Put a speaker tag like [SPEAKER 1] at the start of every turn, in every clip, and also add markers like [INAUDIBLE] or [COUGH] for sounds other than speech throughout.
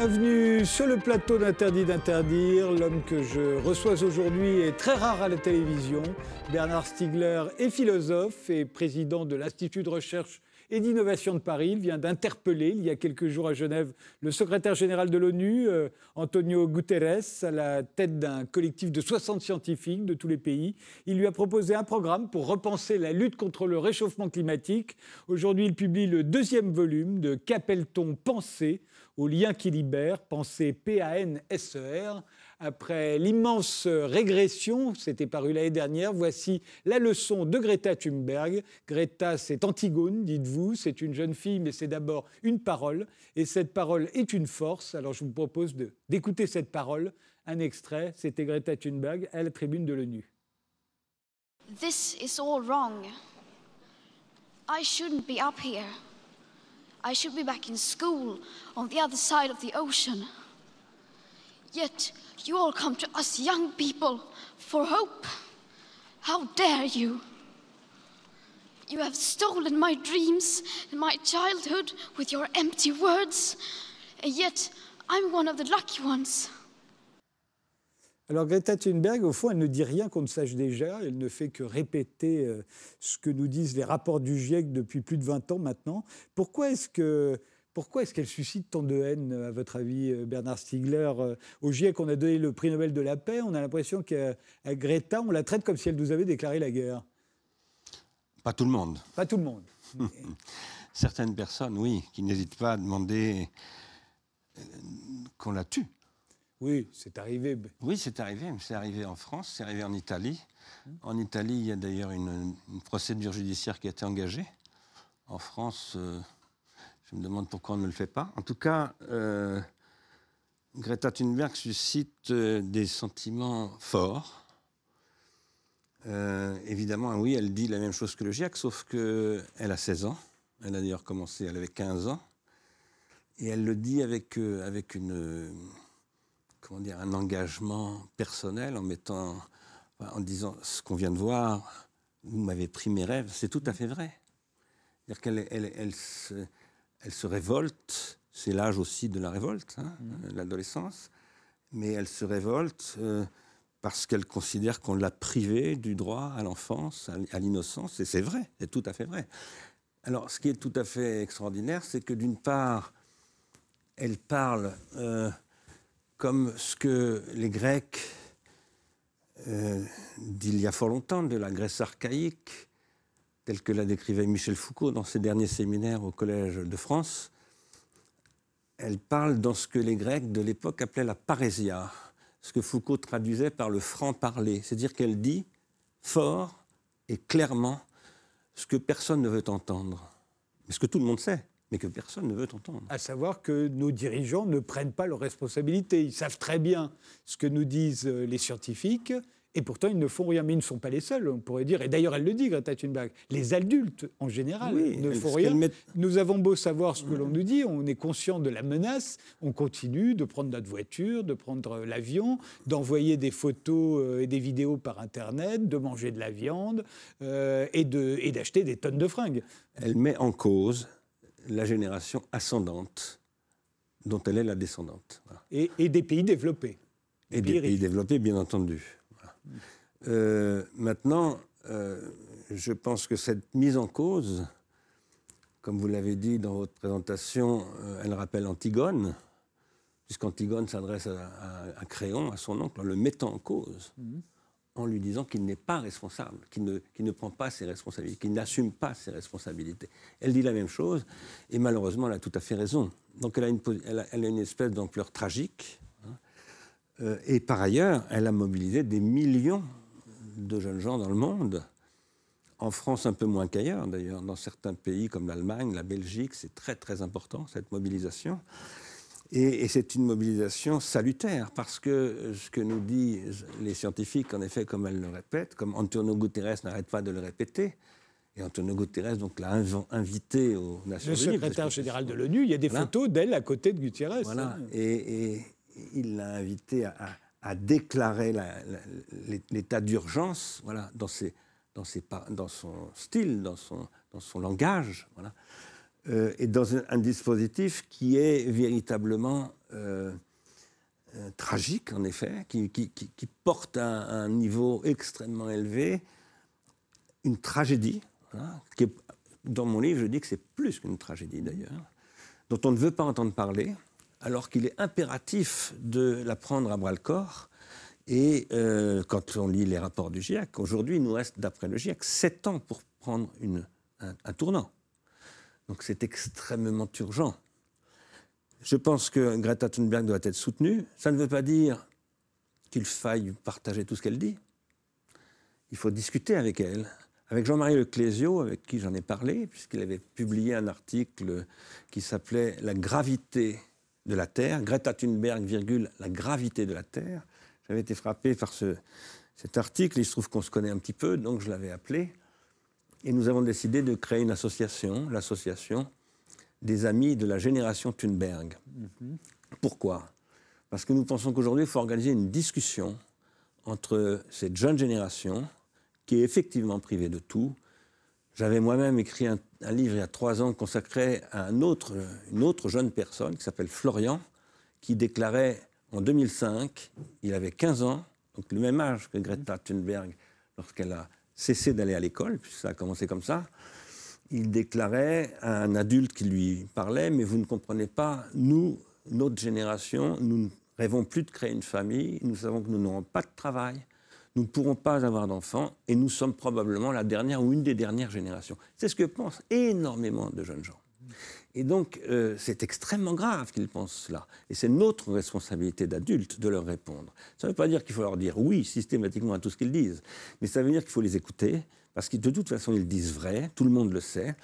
[SPEAKER 1] Bienvenue sur le plateau d'Interdit d'interdire. L'homme que je reçois aujourd'hui est très rare à la télévision. Bernard Stiegler est philosophe et président de l'Institut de recherche et d'innovation de Paris. Il vient d'interpeller, il y a quelques jours à Genève, le secrétaire général de l'ONU, euh, Antonio Guterres, à la tête d'un collectif de 60 scientifiques de tous les pays. Il lui a proposé un programme pour repenser la lutte contre le réchauffement climatique. Aujourd'hui, il publie le deuxième volume de Qu'appelle-t-on penser? Au lien qui libère, penser P-A-N-S-E-R. Après l'immense régression, c'était paru l'année dernière, voici la leçon de Greta Thunberg. Greta, c'est Antigone, dites-vous, c'est une jeune fille, mais c'est d'abord une parole, et cette parole est une force. Alors je vous propose d'écouter cette parole, un extrait, c'était Greta Thunberg à la tribune de l'ONU.
[SPEAKER 2] This is all wrong. I shouldn't be up here. I should be back in school on the other side of the ocean. Yet you all come to us young people for hope. How dare you? You have stolen my dreams and my childhood with your empty words, and yet I'm one of the lucky ones.
[SPEAKER 1] Alors Greta Thunberg, au fond, elle ne dit rien qu'on ne sache déjà, elle ne fait que répéter euh, ce que nous disent les rapports du GIEC depuis plus de 20 ans maintenant. Pourquoi est-ce que pourquoi est-ce qu'elle suscite tant de haine, à votre avis, euh, Bernard Stiegler euh, Au GIEC, on a donné le prix Nobel de la paix. On a l'impression qu'à Greta, on la traite comme si elle nous avait déclaré la guerre?
[SPEAKER 3] Pas tout le monde.
[SPEAKER 1] Pas tout le monde. [LAUGHS]
[SPEAKER 3] Certaines personnes, oui, qui n'hésitent pas à demander qu'on la tue.
[SPEAKER 1] Oui, c'est arrivé.
[SPEAKER 3] Oui, c'est arrivé. C'est arrivé en France, c'est arrivé en Italie. En Italie, il y a d'ailleurs une, procédure judiciaire qui a été engagée. En France, euh, je me demande pourquoi on ne le fait pas. En tout cas, euh, Greta Thunberg suscite euh, des sentiments forts. évidemment, oui, elle dit la même chose que le GIEC, sauf qu'elle a 16 ans. Elle a d'ailleurs commencé, elle avait 15 ans. Et elle le dit avec, avec une comment dire, un engagement personnel en mettant, en disant ce qu'on vient de voir, vous m'avez pris mes rêves, c'est tout à fait vrai. C'est-à-dire qu'elle elle, elle, se, elle se révolte, c'est l'âge aussi de la révolte, hein, mmh. l'adolescence, mais elle se révolte euh, parce qu'elle considère qu'on l'a privée du droit à l'enfance, à, l'innocence, et c'est vrai, c'est tout à fait vrai. Alors, ce qui est tout à fait extraordinaire, c'est que d'une part, elle parle euh, comme ce que les Grecs euh, d'il y a fort longtemps, de la Grèce archaïque, telle que la décrivait Michel Foucault dans ses derniers séminaires au Collège de France, elle parle dans ce que les Grecs de l'époque appelaient la parésia, ce que Foucault traduisait par le franc-parler, c'est-à-dire qu'elle dit fort et clairement ce que personne ne veut entendre, mais ce que tout le monde sait mais que personne ne veut entendre.
[SPEAKER 1] À savoir que nos dirigeants ne prennent pas leurs responsabilités. Ils savent très bien ce que nous disent euh, les scientifiques, et pourtant, ils ne font rien. Mais ils ne sont pas les seuls, on pourrait dire. Et d'ailleurs, elle le dit, Greta Thunberg. Les adultes, en général, ne font rien. Nous avons beau savoir ce que l'on nous dit, on est conscient de la menace, on continue de prendre notre voiture, de prendre l'avion, d'envoyer des photos euh, et des vidéos par Internet, de manger de la viande euh, et d'acheter des tonnes de fringues.
[SPEAKER 3] Elle met en cause la génération ascendante dont elle est la descendante.
[SPEAKER 1] Et, des pays développés.
[SPEAKER 3] et des pays développés, bien entendu. Euh, maintenant, euh, je pense que cette mise en cause, comme vous l'avez dit dans votre présentation, euh, elle rappelle Antigone, puisqu'Antigone s'adresse à, Créon, à son oncle, en le mettant en cause. Mhm en lui disant qu'il n'est pas responsable, qu'il ne, prend pas ses responsabilités, qu'il n'assume pas ses responsabilités. Elle dit la même chose, et malheureusement, elle a tout à fait raison. Donc elle a une, elle a, une espèce d'ampleur tragique, hein. euh, et par ailleurs, elle a mobilisé des millions de jeunes gens dans le monde, en France un peu moins qu'ailleurs d'ailleurs, dans certains pays comme l'Allemagne, la Belgique, c'est très très important cette mobilisation. Et, c'est une mobilisation salutaire, parce que ce que nous disent les scientifiques, en effet, comme elles le répètent, comme Antonio Guterres n'arrête pas de le répéter, et Antonio Guterres donc l'a invité aux Nations
[SPEAKER 1] Unies. Le secrétaire général de l'ONU, il y a des photos d'elle à côté de Guterres.
[SPEAKER 3] Voilà, hein. et, il l'a invité à, déclarer l'état d'urgence, voilà, dans, ses, dans, ses, dans son style, dans son, dans son langage, voilà. Euh, et dans un, dispositif qui est véritablement euh, euh, tragique, en effet, qui, porte à un niveau extrêmement élevé une tragédie, qui dans mon livre, je dis que c'est plus qu'une tragédie d'ailleurs, dont on ne veut pas entendre parler, alors qu'il est impératif de la prendre à bras le corps. Et quand on lit les rapports du GIEC, aujourd'hui, il nous reste, d'après le GIEC, sept ans pour prendre un tournant. Donc c'est extrêmement urgent. Je pense que Greta Thunberg doit être soutenue. Ça ne veut pas dire qu'il faille partager tout ce qu'elle dit. Il faut discuter avec elle. Avec Jean-Marie Leclésio, avec qui j'en ai parlé, puisqu'il avait publié un article qui s'appelait La gravité de la Terre, Greta Thunberg, virgule, la gravité de la Terre. J'avais été frappé par ce, cet article, il se trouve qu'on se connaît un petit peu, donc je l'avais appelé. Et nous avons décidé de créer une association, l'association des amis de la génération Thunberg. Mhm. Pourquoi? Parce que nous pensons qu'aujourd'hui, il faut organiser une discussion entre cette jeune génération, qui est effectivement privée de tout. J'avais moi-même écrit un, livre il y a trois ans consacré à un autre, une autre jeune personne qui s'appelle Florian, qui déclarait en 2005, il avait 15 ans, donc le même âge que Greta Thunberg lorsqu'elle a cessé d'aller à l'école, puisque ça a commencé comme ça. Il déclarait à un adulte qui lui parlait, mais vous ne comprenez pas, nous, notre génération, nous ne rêvons plus de créer une famille, nous savons que nous n'aurons pas de travail, nous ne pourrons pas avoir d'enfants, et nous sommes probablement la dernière ou une des dernières générations. C'est ce que pensent énormément de jeunes gens. Et donc, euh, c'est extrêmement grave qu'ils pensent cela. Et c'est notre responsabilité d'adultes de leur répondre. Ça ne veut pas dire qu'il faut leur dire oui systématiquement à tout ce qu'ils disent, mais ça veut dire qu'il faut les écouter, parce que de toute façon, ils disent vrai, tout le monde le sait.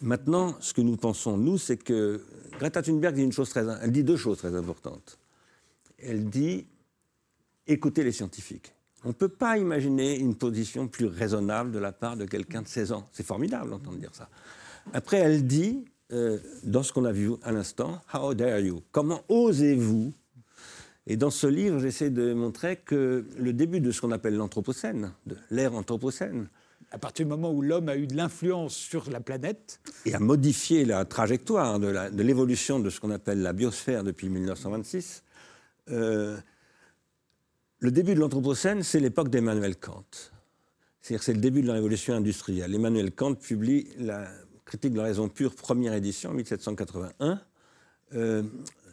[SPEAKER 3] Maintenant, ce que nous pensons, nous, c'est que Greta Thunberg dit, dit deux choses très importantes. Elle dit écoutez les scientifiques. On ne peut pas imaginer une position plus raisonnable de la part de quelqu'un de 16 ans. C'est formidable d'entendre dire ça. Après, elle dit euh, dans ce qu'on a vu à l'instant, How dare you? Comment osez-vous? Et dans ce livre, j'essaie de montrer que le début de ce qu'on appelle l'Anthropocène, de l'ère Anthropocène,
[SPEAKER 1] à partir du moment où l'homme a eu de l'influence sur la planète.
[SPEAKER 3] Et a modifié la trajectoire de l'évolution de, ce qu'on appelle la biosphère depuis 1926. Euh, le début de l'Anthropocène, c'est l'époque d'Emmanuel Kant. C'est-à-dire c'est le début de la révolution industrielle. Emmanuel Kant publie la Critique de la raison pure, première édition, 1781. Euh,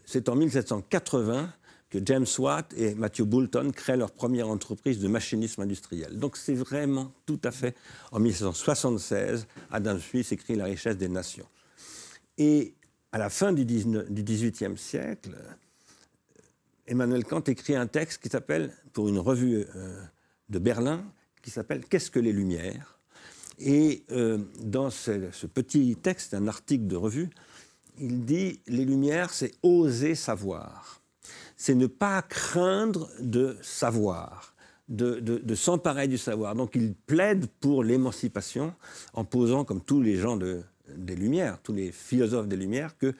[SPEAKER 3] c'est en 1780 que James Watt et Matthew Boulton créent leur première entreprise de machinisme industriel. Donc c'est vraiment tout à fait en 1776, Adam Smith écrit La richesse des nations. Et à la fin du, XVIIIe siècle, Emmanuel Kant écrit un texte qui s'appelle, pour une revue euh, de Berlin, qui s'appelle Qu'est-ce que les Lumières? Et euh, dans ce, petit texte, un article de revue, il dit Les Lumières, c'est oser savoir. C'est ne pas craindre de savoir, de, s'emparer du savoir. Donc il plaide pour l'émancipation en posant, comme tous les gens des Lumières, tous les philosophes des Lumières, que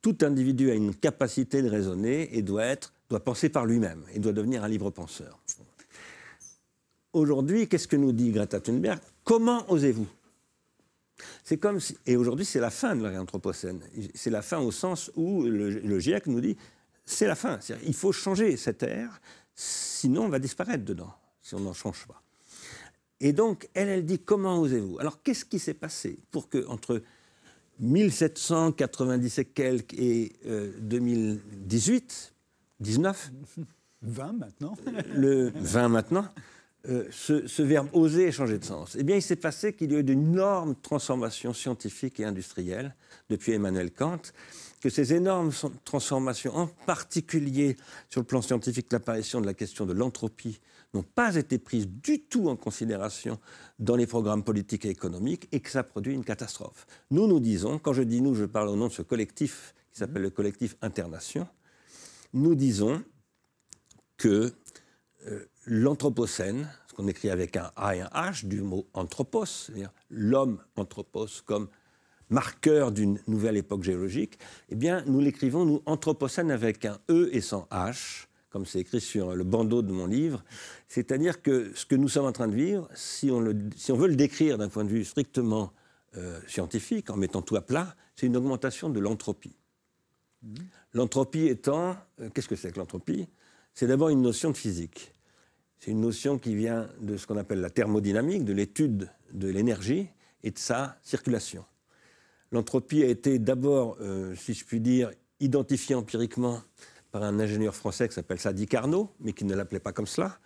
[SPEAKER 3] tout individu a une capacité de raisonner et doit, doit penser par lui-même et doit devenir un libre penseur. Aujourd'hui, qu'est-ce que nous dit Greta Thunberg? Comment osez-vous? C'est comme et aujourd'hui c'est la fin de l'Anthropocène. C'est la fin au sens où le, GIEC nous dit c'est la fin. Il faut changer cette ère, sinon on va disparaître dedans si on n'en change pas. Et donc elle, elle dit comment osez-vous? Alors qu'est-ce qui s'est passé pour que entre 1797 quelques et 2018, 19,
[SPEAKER 1] 20 maintenant,
[SPEAKER 3] le 20 maintenant. Euh, ce, verbe oser changer de sens Eh bien, il s'est passé qu'il y a eu d'énormes transformations scientifiques et industrielles depuis Emmanuel Kant, que ces énormes transformations, en particulier sur le plan scientifique, l'apparition de la question de l'entropie, n'ont pas été prises du tout en considération dans les programmes politiques et économiques et que ça produit une catastrophe. Nous, nous disons, quand je dis nous, je parle au nom de ce collectif qui s'appelle le collectif Internation, nous disons que euh, l'Anthropocène, ce qu'on écrit avec un A et un H, du mot anthropos, c'est-à-dire l'homme anthropos comme marqueur d'une nouvelle époque géologique, eh bien, nous l'écrivons, nous, Anthropocène avec un E et sans H, comme c'est écrit sur le bandeau de mon livre. C'est-à-dire que ce que nous sommes en train de vivre, si on, le, si on veut le décrire d'un point de vue strictement euh, scientifique, en mettant tout à plat, c'est une augmentation de l'entropie. Mmh. L'entropie étant, euh, qu'est-ce que c'est que l'entropie? C'est d'abord une notion de physique. C'est une notion qui vient de ce qu'on appelle la thermodynamique, de l'étude de l'énergie et de sa circulation. L'entropie a été d'abord, euh, si je puis dire, identifiée empiriquement par un ingénieur français qui s'appelle Sadi Carnot, mais qui ne l'appelait pas comme cela.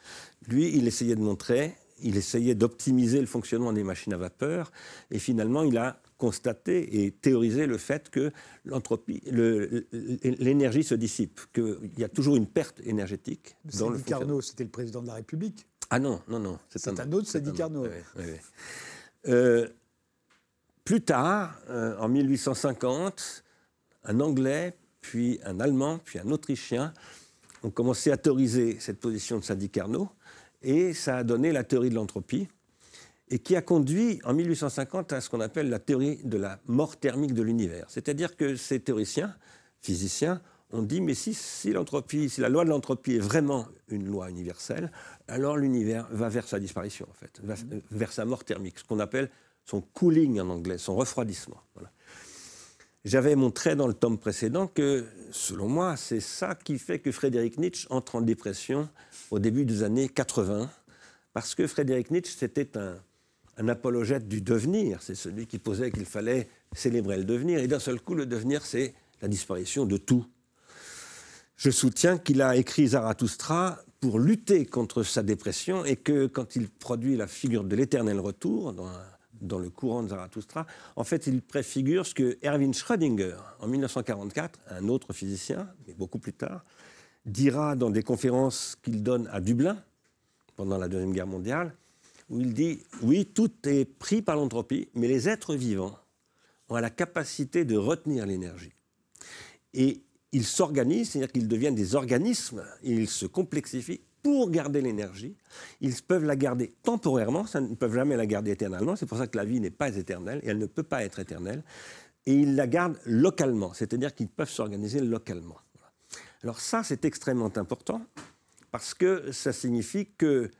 [SPEAKER 3] Lui, il essayait de montrer il essayait d'optimiser le fonctionnement des machines à vapeur, et finalement, il a constaté et théorisé le fait que l'entropie, l'énergie se dissipe, qu'il y a toujours une perte énergétique.
[SPEAKER 1] Dans le Carnot, c'était le président de la République.
[SPEAKER 3] Ah non, non, non.
[SPEAKER 1] C'est un, autre, Sadi Carnot.
[SPEAKER 3] Euh, plus tard, euh, en 1850, un Anglais, puis un Allemand, puis un Autrichien ont commencé à théoriser cette position de Sadi Carnot et ça a donné la théorie de l'entropie, et qui a conduit en 1850 à ce qu'on appelle la théorie de la mort thermique de l'univers. C'est-à-dire que ces théoriciens, physiciens, ont dit, mais si, l'entropie, si la loi de l'entropie est vraiment une loi universelle, alors l'univers va vers sa disparition, en fait, va vers sa mort thermique, ce qu'on appelle son cooling en anglais, son refroidissement. J'avais montré dans le tome précédent que, selon moi, c'est ça qui fait que Frédéric Nietzsche entre en dépression au début des années 80, parce que Frédéric Nietzsche, c'était un, apologète du devenir, c'est celui qui posait qu'il fallait célébrer le devenir, et d'un seul coup, le devenir, c'est la disparition de tout. Je soutiens qu'il a écrit Zarathustra pour lutter contre sa dépression et que quand il produit la figure de l'éternel retour dans, dans, le courant de Zarathustra, en fait, il préfigure ce que Erwin Schrödinger, en 1944, un autre physicien, mais beaucoup plus tard, dira dans des conférences qu'il donne à Dublin pendant la Deuxième Guerre mondiale, où il dit Oui, tout est pris par l'entropie, mais les êtres vivants ont la capacité de retenir l'énergie. Et ils s'organisent, c'est-à-dire qu'ils deviennent des organismes, et ils se complexifient pour garder l'énergie. Ils peuvent la garder temporairement, ça ne peuvent jamais la garder éternellement, c'est pour ça que la vie n'est pas éternelle, et elle ne peut pas être éternelle. Et ils la gardent localement, c'est-à-dire qu'ils peuvent s'organiser localement. Alors ça, c'est extrêmement important parce que ça signifie qu'il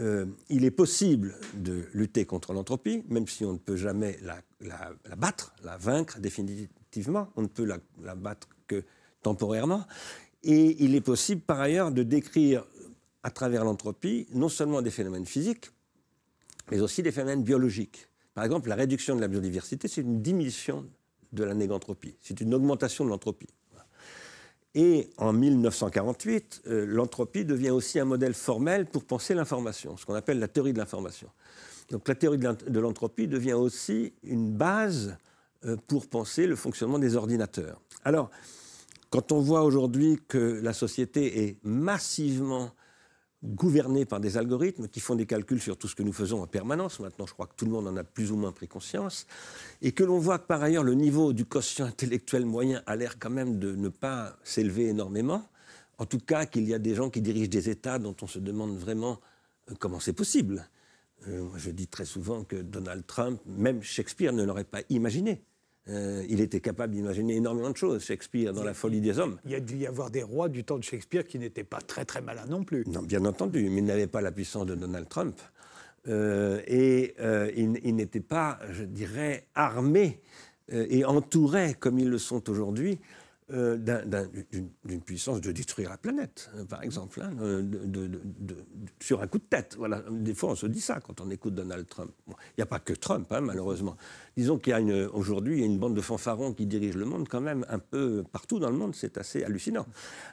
[SPEAKER 3] euh, est possible de lutter contre l'entropie, même si on ne peut jamais la, battre, la vaincre définitivement, on ne peut la, la, battre que temporairement. Et il est possible par ailleurs de décrire à travers l'entropie non seulement des phénomènes physiques, mais aussi des phénomènes biologiques. Par exemple, la réduction de la biodiversité, c'est une diminution de la négantropie, c'est une augmentation de l'entropie. Et en 1948, euh, l'entropie devient aussi un modèle formel pour penser l'information, ce qu'on appelle la théorie de l'information. Donc la théorie de l'entropie devient aussi une base euh, pour penser le fonctionnement des ordinateurs. Alors, quand on voit aujourd'hui que la société est massivement gouvernés par des algorithmes qui font des calculs sur tout ce que nous faisons en permanence. Maintenant, je crois que tout le monde en a plus ou moins pris conscience. Et que l'on voit que par ailleurs, le niveau du quotient intellectuel moyen a l'air quand même de ne pas s'élever énormément. En tout cas, qu'il y a des gens qui dirigent des États dont on se demande vraiment euh, comment c'est possible. Euh, je dis très souvent que Donald Trump, même Shakespeare ne l'aurait pas imaginé. Euh, il était capable d'imaginer énormément de choses, Shakespeare, dans La folie des hommes.
[SPEAKER 1] Il y a dû y avoir des rois du temps de Shakespeare qui n'étaient pas très très malins non plus.
[SPEAKER 3] Non, bien entendu, mais ils n'avaient pas la puissance de Donald Trump. Euh, et euh, ils, n'étaient pas, je dirais, armés et entourés comme ils le sont aujourd'hui euh, d'une puissance de détruire la planète, euh, par exemple, hein, de, sur un coup de tête. Voilà. Des fois, on se dit ça quand on écoute Donald Trump. Il n'y a pas que Trump, hein, malheureusement. Disons qu'il y a aujourd'hui une bande de fanfarons qui dirige le monde quand même un peu partout dans le monde. C'est assez hallucinant.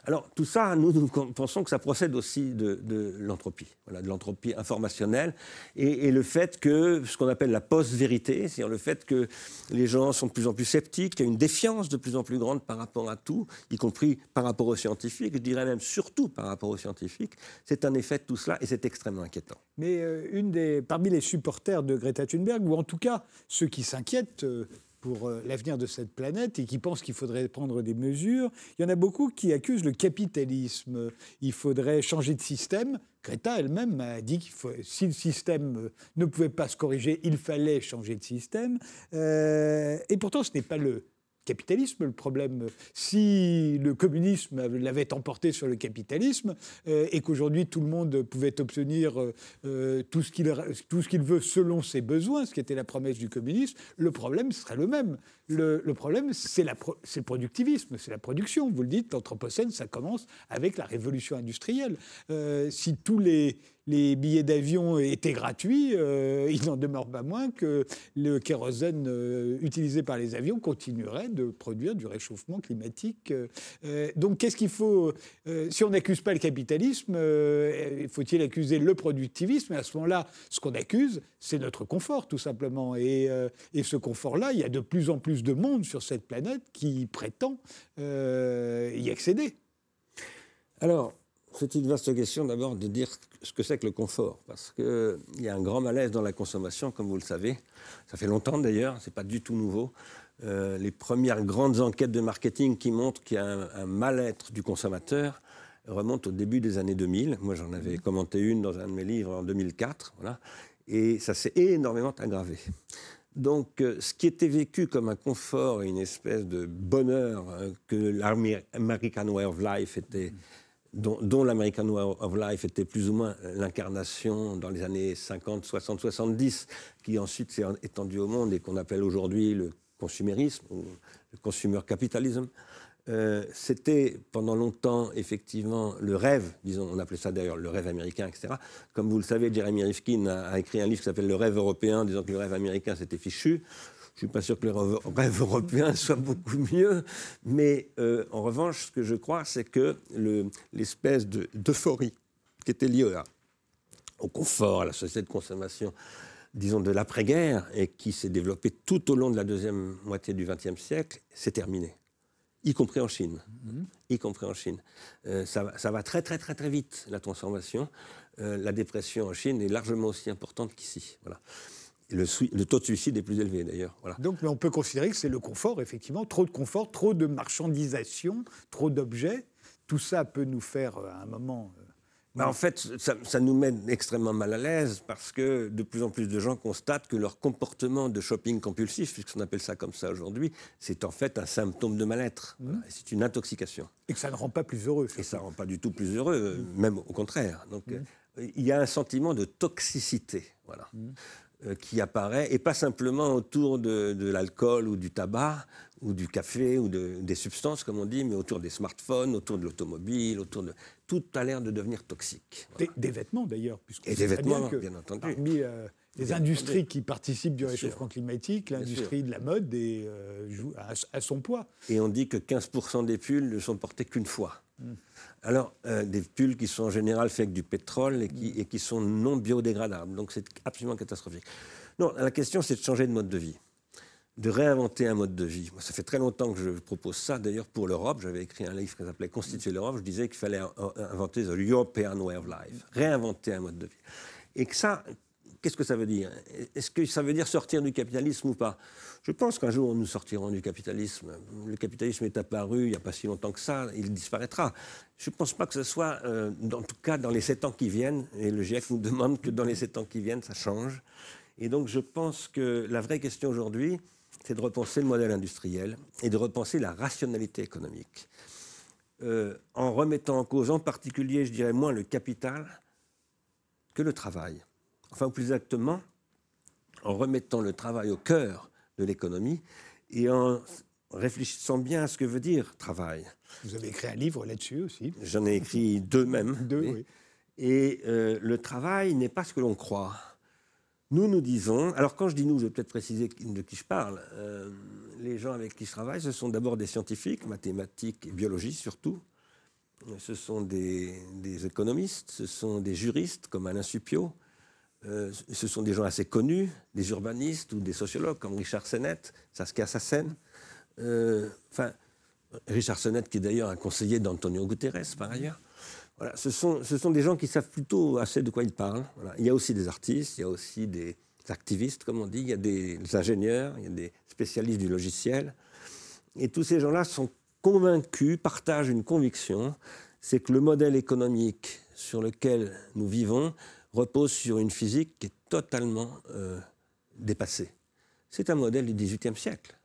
[SPEAKER 3] Alors, tout ça, nous, nous pensons que ça procède aussi de, l'entropie, voilà, de l'entropie informationnelle et, et, le fait que ce qu'on appelle la post-vérité, c'est-à-dire le fait que les gens sont de plus en plus sceptiques, qu'il y a une défiance de plus en plus grande par rapport à tout, y compris par rapport aux scientifiques, je dirais même surtout par rapport aux scientifiques. C'est un effet de tout cela et c'est extrêmement inquiétant.
[SPEAKER 1] Mais euh, une des, parmi les supporters de Greta Thunberg, ou en tout cas ceux qui s'inquiètent euh, pour euh, l'avenir de cette planète et qui pensent qu'il faudrait prendre des mesures. Il y en a beaucoup qui accusent le capitalisme. Il faudrait changer de système. Greta elle-même a dit que si le système ne pouvait pas se corriger, il fallait changer de système. et pourtant, ce n'est pas le capitalisme le problème. Si le communisme l'avait emporté sur le capitalisme euh, et qu'aujourd'hui tout le monde pouvait obtenir euh, tout ce qu'il veut selon ses besoins, ce qui était la promesse du communisme, le problème serait le même. Le, problème, c'est le productivisme, c'est la production. Vous le dites, l'Anthropocène, ça commence avec la révolution industrielle. Euh, si tous les, les billets d'avion étaient gratuits, euh, il n'en demeure pas moins que le kérosène euh, utilisé par les avions continuerait de produire du réchauffement climatique. Euh, donc qu'est-ce qu'il faut Si on n'accuse pas le capitalisme, faut-il accuser le productivisme? Et à ce moment-là, ce qu'on accuse, c'est notre confort, tout simplement. Et, et ce confort-là, il y a de plus en plus de monde sur cette planète qui prétend y accéder.
[SPEAKER 3] Alors, c'est une vaste question d'abord de dire ce que c'est que le confort, parce qu'il y a un grand malaise dans la consommation, comme vous le savez. Ça fait longtemps d'ailleurs, ce n'est pas du tout nouveau. Euh, les premières grandes enquêtes de marketing qui montrent qu'il y a un, mal-être du consommateur remontent au début des années 2000. Moi, j'en avais commenté une dans un de mes livres en 2004, voilà, et ça s'est énormément aggravé. Donc, euh, ce qui était vécu comme un confort et une espèce de bonheur euh, que l'American Way of Life était dont, l'American Way of Life était plus ou moins l'incarnation dans les années 50, 60, 70, qui ensuite s'est étendu au monde et qu'on appelle aujourd'hui le consumérisme ou le consumer capitalism. Euh, c'était pendant longtemps effectivement le rêve, disons, on appelait ça d'ailleurs le rêve américain, etc. Comme vous le savez, Jeremy Rifkin a, a écrit un livre qui s'appelle Le rêve européen, disant que le rêve américain c'était fichu. Je ne suis pas sûr que le rêve européen soit beaucoup mieux, mais euh, en revanche, ce que je crois, c'est que l'espèce d'euphorie qui était liée au confort, à la société de consommation, disons, de l'après-guerre, et qui s'est développée tout au long de la deuxième moitié du XXe siècle, c'est terminé. Y compris en Chine. Mm-hmm. Y compris en Chine. Euh, ça, va très, très, très, très vite, la transformation. Euh, la dépression en Chine est largement aussi importante qu'ici. Voilà. Le, taux de suicide est plus élevé d'ailleurs.
[SPEAKER 1] Donc on peut considérer que c'est le confort, effectivement, trop de confort, trop de marchandisation, trop d'objets. Tout ça peut nous faire euh, à un moment... Euh,
[SPEAKER 3] bah, en fait, ça, nous met extrêmement mal à l'aise parce que de plus en plus de gens constatent que leur comportement de shopping compulsif, puisqu'on appelle ça comme ça aujourd'hui, c'est en fait un symptôme de mal-être. Mmh. C'est une intoxication.
[SPEAKER 1] Et que ça ne rend pas plus heureux.
[SPEAKER 3] Et ça ne rend pas du tout plus heureux, mmh. même au contraire. Donc mmh. euh, il y a un sentiment de toxicité. Voilà. Euh, qui apparaît, et pas simplement autour de, l'alcool ou du tabac ou du café ou des substances, comme on dit, mais autour des smartphones, autour de l'automobile, autour de... Tout a l'air de devenir toxique.
[SPEAKER 1] Des, vêtements d'ailleurs.
[SPEAKER 3] Et des vêtements, bien, entendu.
[SPEAKER 1] Parmi euh, les industries qui participent du réchauffement climatique, l'industrie de la mode est, euh, joue à, son poids.
[SPEAKER 3] Et on dit que 15% des pulls ne sont portés qu'une fois. Hmm. Alors, euh, des pulls qui sont en général faits avec du pétrole et qui, sont non biodégradables. Donc, c'est absolument catastrophique. Non, la question, c'est de changer de mode de vie, de réinventer un mode de vie. Ça fait très longtemps que je propose ça, d'ailleurs, pour l'Europe. J'avais écrit un livre qui s'appelait Constituer l'Europe. Je disais qu'il fallait inventer the European way of life, réinventer un mode de vie. Et que ça, Qu'est-ce que ça veut dire? Est-ce que ça veut dire sortir du capitalisme ou pas? Je pense qu'un jour nous sortirons du capitalisme. Le capitalisme est apparu il n'y a pas si longtemps que ça, il disparaîtra. Je ne pense pas que ce soit, euh, en tout cas dans les sept ans qui viennent, et le GIEC nous demande que dans les sept ans qui viennent, ça change. Et donc je pense que la vraie question aujourd'hui, c'est de repenser le modèle industriel et de repenser la rationalité économique. Euh, en remettant en cause en particulier, je dirais, moins le capital que le travail enfin plus exactement, en remettant le travail au cœur de l'économie et en réfléchissant bien à ce que veut dire travail.
[SPEAKER 1] Vous avez écrit un livre là-dessus aussi.
[SPEAKER 3] J'en ai écrit deux même.
[SPEAKER 1] Deux, oui.
[SPEAKER 3] Et euh, le travail n'est pas ce que l'on croit. Nous, nous disons, alors quand je dis nous, je vais peut-être préciser de qui je parle. Euh, les gens avec qui je travaille, ce sont d'abord des scientifiques, mathématiques et biologistes surtout. Ce sont des, des, économistes, ce sont des juristes comme Alain Suppiot, euh, ce sont des gens assez connus, des urbanistes ou des sociologues comme Richard Sennett, Saskia Sassen. Euh, enfin, Richard Sennett, qui est d'ailleurs un conseiller d'Antonio Guterres, par ailleurs. Voilà, ce, sont, ce sont des gens qui savent plutôt assez de quoi ils parlent. Il y a aussi des artistes, il y a aussi des activistes, comme on dit, il y a des ingénieurs, il y a des spécialistes du logiciel. Et tous ces gens-là sont convaincus, partagent une conviction, c'est que le modèle économique sur lequel nous vivons repose sur une physique qui est totalement euh, dépassée. C'est un modèle du XVIIIe siècle.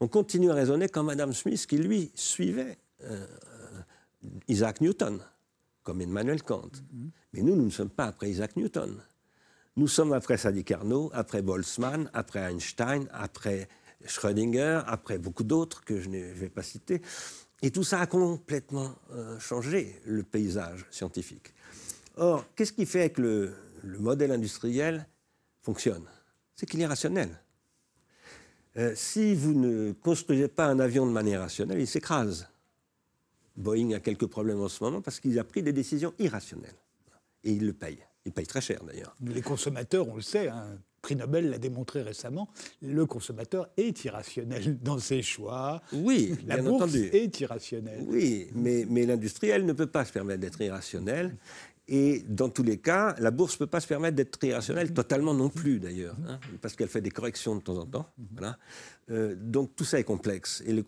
[SPEAKER 3] On continue à raisonner comme Adam Smith, qui lui suivait euh, Isaac Newton, comme Emmanuel Kant. Mm-hmm. Mais nous, nous ne sommes pas après Isaac Newton. Nous sommes après Sadi Carnot, après Boltzmann, après Einstein, après Schrödinger, après beaucoup d'autres que je ne vais pas citer. Et tout ça a complètement euh, changé le paysage scientifique. Or, qu'est-ce qui fait que le, le modèle industriel fonctionne? C'est qu'il est rationnel. Euh, si vous ne construisez pas un avion de manière rationnelle, il s'écrase. Boeing a quelques problèmes en ce moment parce qu'il a pris des décisions irrationnelles. Et il le paye. Il paye très cher d'ailleurs.
[SPEAKER 1] Les consommateurs, on le sait, un hein, prix Nobel l'a démontré récemment, le consommateur est irrationnel [LAUGHS] dans ses choix.
[SPEAKER 3] Oui,
[SPEAKER 1] la bourse est irrationnelle.
[SPEAKER 3] Oui, mais, mais l'industriel ne peut pas se permettre d'être irrationnel. Et dans tous les cas, la bourse ne peut pas se permettre d'être irrationnelle totalement non plus, d'ailleurs, hein, parce qu'elle fait des corrections de temps en temps. Voilà. Euh, donc tout ça est complexe. Et le,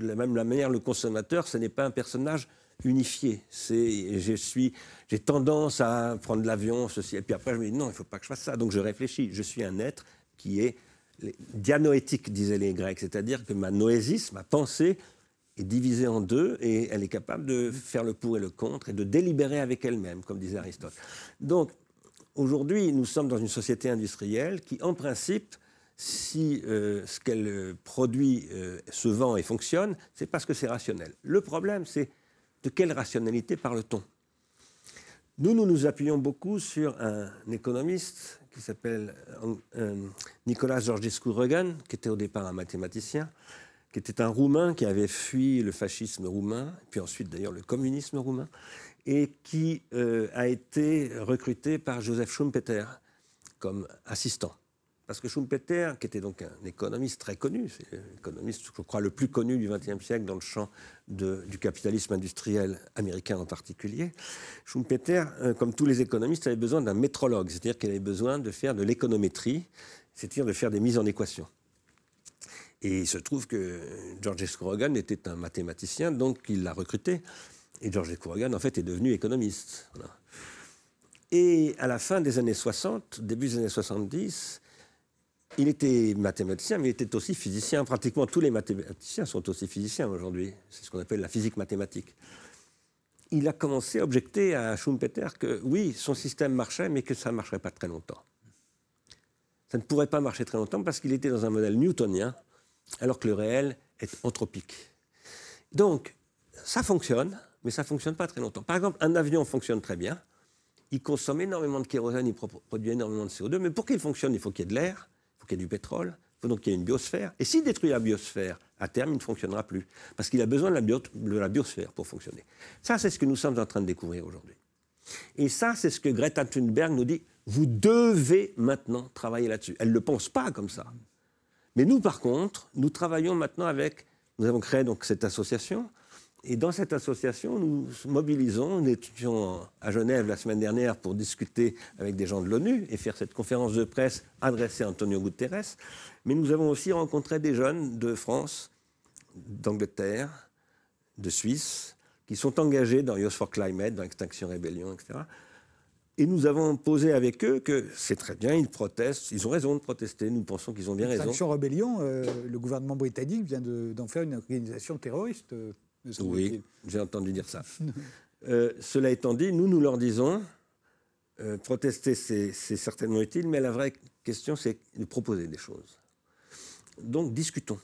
[SPEAKER 3] la même manière, le consommateur, ce n'est pas un personnage unifié. C'est, je suis, j'ai tendance à prendre l'avion, ceci, et puis après je me dis non, il ne faut pas que je fasse ça. Donc je réfléchis. Je suis un être qui est dianoétique, disaient les Grecs, c'est-à-dire que ma noésis, ma pensée, est divisée en deux et elle est capable de faire le pour et le contre et de délibérer avec elle-même, comme disait Aristote. Donc, aujourd'hui, nous sommes dans une société industrielle qui, en principe, si euh, ce qu'elle produit euh, se vend et fonctionne, c'est parce que c'est rationnel. Le problème, c'est de quelle rationalité parle-t-on? Nous, nous nous appuyons beaucoup sur un économiste qui s'appelle euh, Nicolas Georgescu-Regan, qui était au départ un mathématicien, qui était un Roumain qui avait fui le fascisme roumain, puis ensuite d'ailleurs le communisme roumain, et qui euh, a été recruté par Joseph Schumpeter comme assistant. Parce que Schumpeter, qui était donc un économiste très connu, c'est l'économiste, je crois, le plus connu du XXe siècle dans le champ du capitalisme industriel américain en particulier, Schumpeter, euh, comme tous les économistes, avait besoin d'un métrologue, c'est-à-dire qu'il avait besoin de faire de l'économétrie, c'est-à-dire de faire des mises en équation. Et il se trouve que George Scorogan était un mathématicien, donc il l'a recruté. Et George Scorogan, en fait, est devenu économiste. Et à la fin des années 60, début des années 70, il était mathématicien, mais il était aussi physicien. Pratiquement tous les mathématiciens sont aussi physiciens aujourd'hui. C'est ce qu'on appelle la physique mathématique. Il a commencé à objecter à Schumpeter que oui, son système marchait, mais que ça ne marcherait pas très longtemps. Ça ne pourrait pas marcher très longtemps parce qu'il était dans un modèle newtonien, alors que le réel est anthropique. Donc, ça fonctionne, mais ça ne fonctionne pas très longtemps. Par exemple, un avion fonctionne très bien, il consomme énormément de kérosène, il produit énormément de CO2, mais pour qu'il fonctionne, il faut qu'il y ait de l'air, il faut qu'il y ait du pétrole, il faut donc qu'il y ait une biosphère. Et s'il détruit la biosphère, à terme, il ne fonctionnera plus, parce qu'il a besoin de la, de la biosphère pour fonctionner. Ça, c'est ce que nous sommes en train de découvrir aujourd'hui. Et ça, c'est ce que Greta Thunberg nous dit, vous devez maintenant travailler là-dessus. Elle ne le pense pas comme ça. Mais nous, par contre, nous travaillons maintenant avec, nous avons créé donc cette association, et dans cette association, nous mobilisons, nous étions à Genève la semaine dernière pour discuter avec des gens de l'ONU et faire cette conférence de presse adressée à Antonio Guterres, mais nous avons aussi rencontré des jeunes de France, d'Angleterre, de Suisse, qui sont engagés dans Youth for Climate, dans Extinction Rebellion, etc., et nous avons posé avec eux que c'est très bien, ils protestent, ils ont raison de protester, nous pensons qu'ils ont bien raison.
[SPEAKER 1] Sanction Rébellion, euh, le gouvernement britannique vient d'en faire une organisation terroriste. Euh,
[SPEAKER 3] oui, j'ai entendu dire ça. [LAUGHS] Euh, cela étant dit, nous, nous leur disons, protester, c'est certainement utile, mais la vraie question, c'est de proposer des choses. Donc, discutons.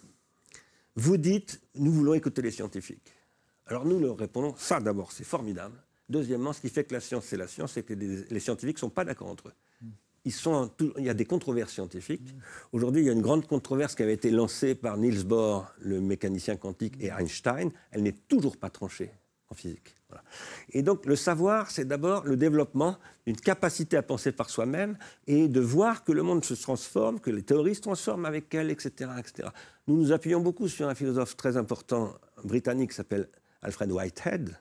[SPEAKER 3] Vous dites, nous voulons écouter les scientifiques. Alors nous leur répondons, ça d'abord, c'est formidable. Deuxièmement, ce qui fait que la science, c'est la science, c'est que les, scientifiques ne sont pas d'accord entre eux. Il y a des controverses scientifiques. Aujourd'hui, il y a une grande controverse qui avait été lancée par Niels Bohr, le mécanicien quantique, et Einstein. Elle n'est toujours pas tranchée en physique. Et donc, le savoir, c'est d'abord le développement d'une capacité à penser par soi-même et de voir que le monde se transforme, que les théories se transforment avec elle, etc., etc. Nous nous appuyons beaucoup sur un philosophe très important britannique qui s'appelle Alfred Whitehead,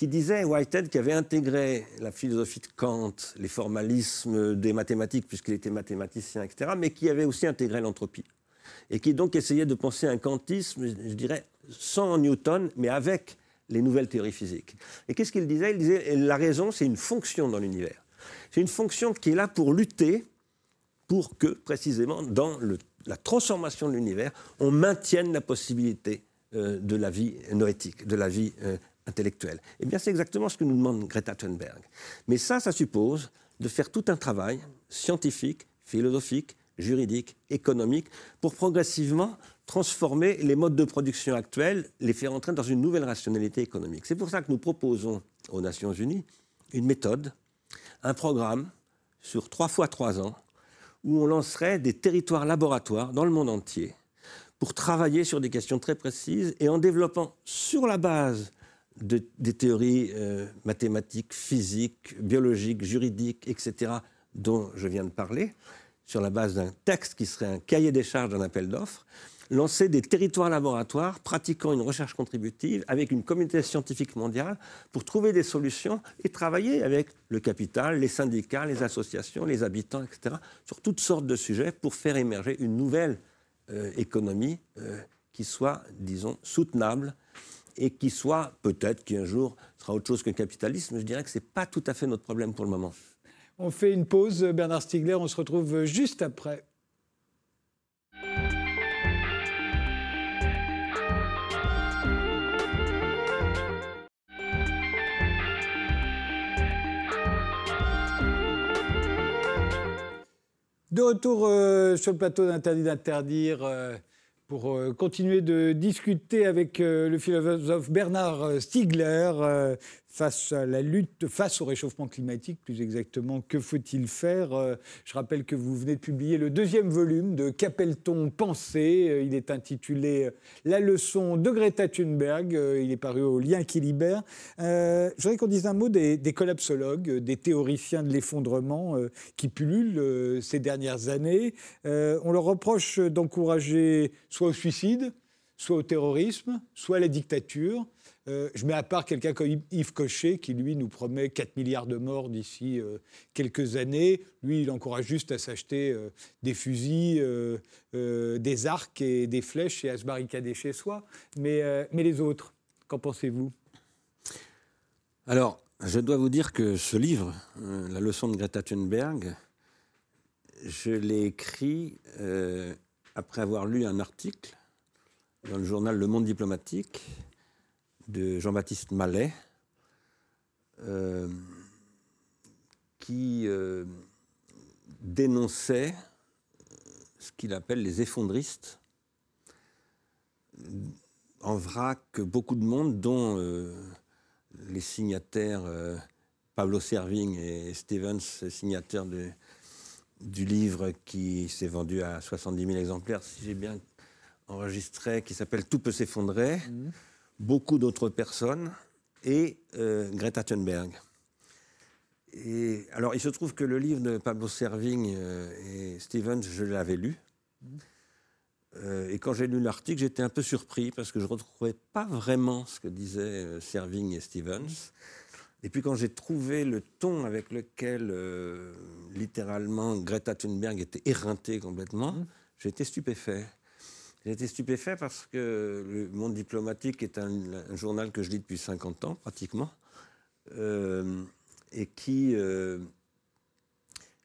[SPEAKER 3] qui disait, Whitehead, qui avait intégré la philosophie de Kant, les formalismes des mathématiques, puisqu'il était mathématicien, etc., mais qui avait aussi intégré l'entropie. Et qui donc essayait de penser un kantisme, je dirais, sans Newton, mais avec les nouvelles théories physiques. Et qu'est-ce qu'il disait? Il disait, la raison, c'est une fonction dans l'univers. C'est une fonction qui est là pour lutter pour que, précisément, dans la transformation de l'univers, on maintienne la possibilité euh, de la vie noétique, de la vie euh, intellectuelle. Eh bien, c'est exactement ce que nous demande Greta Thunberg. Mais ça, ça suppose de faire tout un travail scientifique, philosophique, juridique, économique, pour progressivement transformer les modes de production actuels, les faire entrer dans une nouvelle rationalité économique. C'est pour ça que nous proposons aux Nations Unies une méthode, un programme sur trois fois trois ans, où on lancerait des territoires laboratoires dans le monde entier pour travailler sur des questions très précises et en développant sur la base de, des théories euh, mathématiques, physiques, biologiques, juridiques, etc., dont je viens de parler, sur la base d'un texte qui serait un cahier des charges d'un appel d'offres, lancer des territoires laboratoires pratiquant une recherche contributive avec une communauté scientifique mondiale pour trouver des solutions et travailler avec le capital, les syndicats, les associations, les habitants, etc., sur toutes sortes de sujets pour faire émerger une nouvelle euh, économie euh, qui soit, disons, soutenable et qui soit peut-être qu'un jour sera autre chose qu'un capitalisme. Je dirais que ce n'est pas tout à fait notre problème pour le moment.
[SPEAKER 1] On fait une pause, Bernard Stiegler, on se retrouve juste après. De retour euh, sur le plateau d'Interdit d'interdire euh, pour euh, continuer de discuter avec le philosophe Bernard Stiegler face à la lutte, face au réchauffement climatique, plus exactement, que faut-il faire euh, Je rappelle que vous venez de publier le deuxième volume de Qu'appelle-t-on penser euh, Il est intitulé euh, La leçon de Greta Thunberg. Il est paru au Lien qui libère. je voudrais qu'on dise un mot des, des collapsologues, des théoriciens de l'effondrement qui pullulent ces dernières années. on leur reproche d'encourager soit au suicide, soit au terrorisme, soit à la dictature. Euh, je mets à part quelqu'un comme Yves Cochet, qui lui nous promet 4 milliards de morts d'ici euh, quelques années. Lui, il encourage juste à s'acheter euh, des fusils, des arcs et des flèches et à se barricader chez soi. Mais, mais les autres, qu'en pensez-vous?
[SPEAKER 3] Alors, je dois vous dire que ce livre, La leçon de Greta Thunberg, je l'ai écrit après avoir lu un article dans le journal Le Monde diplomatique de Jean-Baptiste Mallet, euh, qui euh, dénonçait ce qu'il appelle les effondristes, en vrac beaucoup de monde, dont euh, les signataires Pablo Servigne et Stevens, signataires du livre qui s'est vendu à 70 000 exemplaires, si j'ai bien enregistré, qui s'appelle Tout peut s'effondrer. Mmh beaucoup d'autres personnes et euh, Greta Thunberg. Et, alors, il se trouve que le livre de Pablo Servigne euh, et Stevens, je l'avais lu. Euh, et quand j'ai lu l'article, j'étais un peu surpris parce que je ne retrouvais pas vraiment ce que disaient Servigne et Stevens. Et puis quand j'ai trouvé le ton avec lequel, littéralement, Greta Thunberg était éreintée complètement, mmh. été stupéfait. J'ai été stupéfait parce que le Monde diplomatique est un, journal que je lis depuis 50 ans, pratiquement, euh, et qui euh,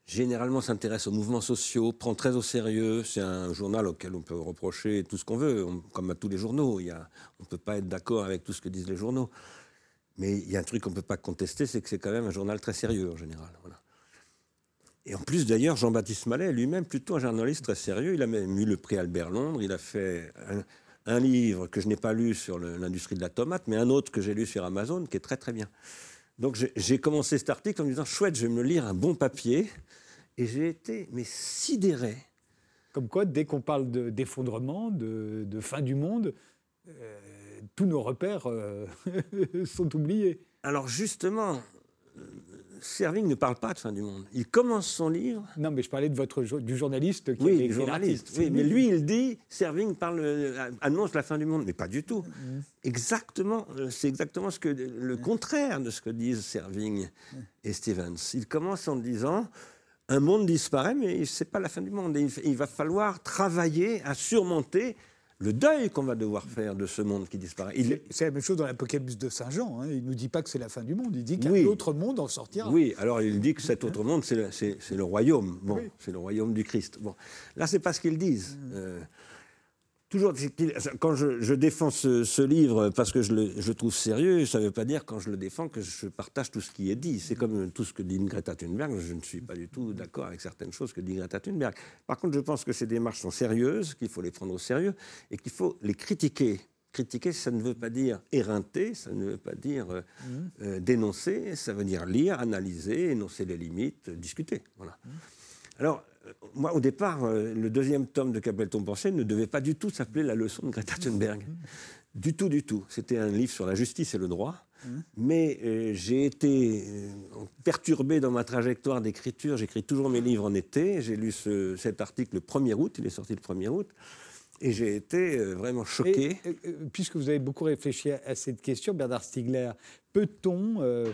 [SPEAKER 3] généralement s'intéresse aux mouvements sociaux, prend très au sérieux. C'est un journal auquel on peut reprocher tout ce qu'on veut, comme à tous les journaux. On ne peut pas être d'accord avec tout ce que disent les journaux. Mais il y a un truc qu'on ne peut pas contester, c'est que c'est quand même un journal très sérieux en général. Voilà. Et en plus, d'ailleurs, Jean-Baptiste Mallet lui-même plutôt un journaliste très sérieux. Il a même eu le prix Albert Londres. Il a fait un, livre que je n'ai pas lu sur l'industrie de la tomate, mais un autre que j'ai lu sur Amazon, qui est très très bien. Donc j'ai commencé cet article en me disant chouette, je vais me lire un bon papier, et j'ai été mais sidéré.
[SPEAKER 1] Comme quoi, dès qu'on parle d'effondrement, de, fin du monde, euh, tous nos repères euh, [LAUGHS] sont oubliés.
[SPEAKER 3] Alors justement, Servigne ne parle pas de fin du monde. Il commence son livre.
[SPEAKER 1] Non, mais je parlais de votre du journaliste qui
[SPEAKER 3] oui, journaliste. Oui, mais lui, il dit Servigne parle, euh, annonce la fin du monde, mais pas du tout. Mm. Exactement, euh, c'est exactement ce que le contraire de ce que disent Servigne mm. et Stevens. Il commence en disant un monde disparaît, mais c'est pas la fin du monde. Il, va falloir travailler à surmonter le deuil qu'on va devoir faire de ce monde qui disparaît.
[SPEAKER 1] C'est la même chose dans l'Apocalypse de Saint Jean. Hein. Il ne nous dit pas que c'est la fin du monde, il dit qu'un autre monde en sortira.
[SPEAKER 3] Oui, alors il dit que cet autre monde, c'est le, le, royaume. Bon, c'est le royaume du Christ. Bon, là, c'est pas ce qu'ils disent. Mm. Euh, toujours, quand je, défends ce, livre parce que je le, trouve sérieux, ça ne veut pas dire quand je le défends que je partage tout ce qui est dit. C'est comme tout ce que dit Greta Thunberg. Je ne suis pas du tout d'accord avec certaines choses que dit Greta Thunberg. Par contre, je pense que ces démarches sont sérieuses, qu'il faut les prendre au sérieux et qu'il faut les critiquer. Critiquer, ça ne veut pas dire éreinter, ça ne veut pas dire euh, mmh. euh, dénoncer, ça veut dire lire, analyser, énoncer les limites, discuter. Voilà. Mmh. Alors, moi, au départ, euh, le deuxième tome de Capleton Pensée ne devait pas du tout s'appeler La leçon de Greta Thunberg. Du tout, du tout. C'était un livre sur la justice et le droit. Mais euh, j'ai été perturbé dans ma trajectoire d'écriture. J'écris toujours mes livres en été. J'ai lu cet article le 1er août. Il est sorti le 1er août. Et j'ai été vraiment choqué.
[SPEAKER 1] puisque vous avez beaucoup réfléchi à cette question, Bernard Stiegler, peut-on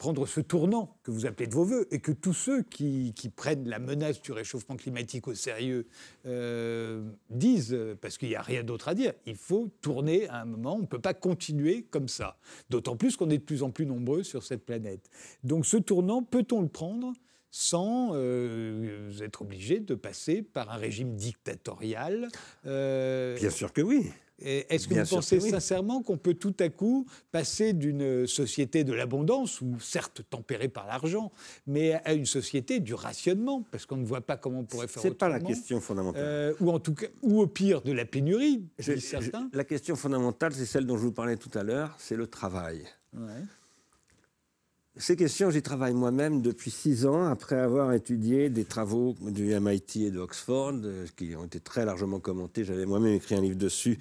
[SPEAKER 1] prendre ce tournant que vous appelez de vos voeux et que tous ceux qui, prennent la menace du réchauffement climatique au sérieux euh, disent, parce qu'il n'y a rien d'autre à dire, il faut tourner à un moment, on ne peut pas continuer comme ça. D'autant plus qu'on est de plus en plus nombreux sur cette planète. Donc ce tournant, peut-on le prendre sans euh, être obligé de passer par un régime dictatorial?
[SPEAKER 3] Euh, Bien sûr que oui.
[SPEAKER 1] Est-ce que vous pensez sincèrement qu'on peut tout à coup passer d'une société de l'abondance, ou certes tempérée par l'argent, mais à une société du rationnement? Parce qu'on ne voit pas comment on pourrait faire autrement.
[SPEAKER 3] C'est pas la question fondamentale. Euh,
[SPEAKER 1] ou, en tout cas, ou au pire de la pénurie, certains.
[SPEAKER 3] la question fondamentale, c'est celle dont je vous parlais tout à l'heure, c'est le travail. Ces questions, j'y travaille moi-même depuis six ans, après avoir étudié des travaux du MIT et d'Oxford, euh, qui ont été très largement commentés. J'avais moi-même écrit un livre dessus,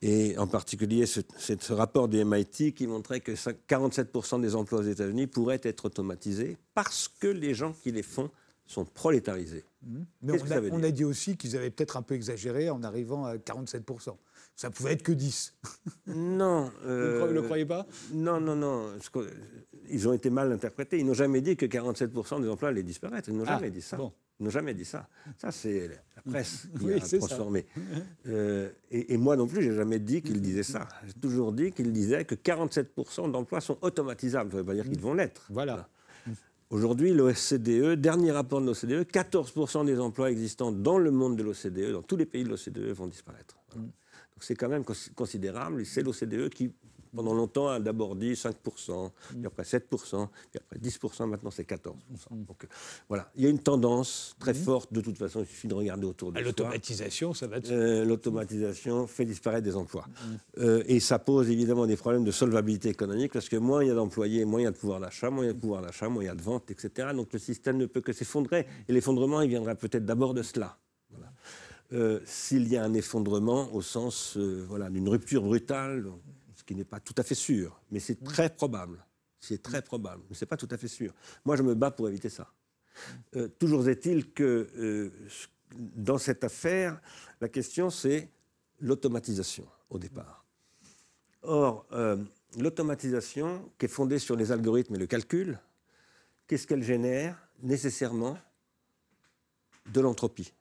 [SPEAKER 3] et en particulier ce, ce rapport du MIT qui montrait que 47% des emplois aux États-Unis pourraient être automatisés parce que les gens qui les font sont prolétarisés.
[SPEAKER 1] Mmh. Mais on, a, on a, dit aussi qu'ils avaient peut-être un peu exagéré en arrivant à 47% ça pouvait être que 10.
[SPEAKER 3] Non.
[SPEAKER 1] Euh, [LAUGHS] Vous ne le croyez pas?
[SPEAKER 3] Non, non, non. Ils ont été mal interprétés. Ils n'ont jamais dit que 47% des emplois allaient disparaître. Ils n'ont ah, jamais dit ça. Ils n'ont jamais dit ça. Ça, c'est la presse [LAUGHS] qui a transformé. Euh, et, moi non plus, j'ai jamais dit qu'ils disaient ça. J'ai toujours dit qu'ils disaient que 47% d'emplois sont automatisables. Ça ne veut pas dire qu'ils vont l'être.
[SPEAKER 1] Voilà.
[SPEAKER 3] Aujourd'hui, l'OCDE, dernier rapport de l'OCDE, 14% des emplois existants dans le monde de l'OCDE, dans tous les pays de l'OCDE, vont disparaître. Mm c'est quand même considérable. C'est l'OCDE qui, pendant longtemps, a d'abord dit 5%, puis après 7%, puis après 10%, maintenant c'est 14%. Donc euh, voilà, il y a une tendance très forte, de toute façon, il suffit de regarder autour de
[SPEAKER 1] soi. L'automatisation, ça va
[SPEAKER 3] euh, L'automatisation fait disparaître des emplois. Euh, et ça pose évidemment des problèmes de solvabilité économique, parce que moins il y a d'employés, moins il y a de pouvoir d'achat, moins il y a de pouvoir d'achat, moins il y a de vente, etc. Donc le système ne peut que s'effondrer. Et l'effondrement, il viendra peut-être d'abord de cela. Euh, s'il y a un effondrement au sens euh, voilà, d'une rupture brutale, ce qui n'est pas tout à fait sûr, mais c'est très probable. C'est très probable, mais ce n'est pas tout à fait sûr. Moi, je me bats pour éviter ça. Euh, toujours est-il que dans cette affaire, la question, c'est l'automatisation au départ. Or, l'automatisation, qui est fondée sur les algorithmes et le calcul, qu'est-ce qu'elle génère nécessairement? De l'entropie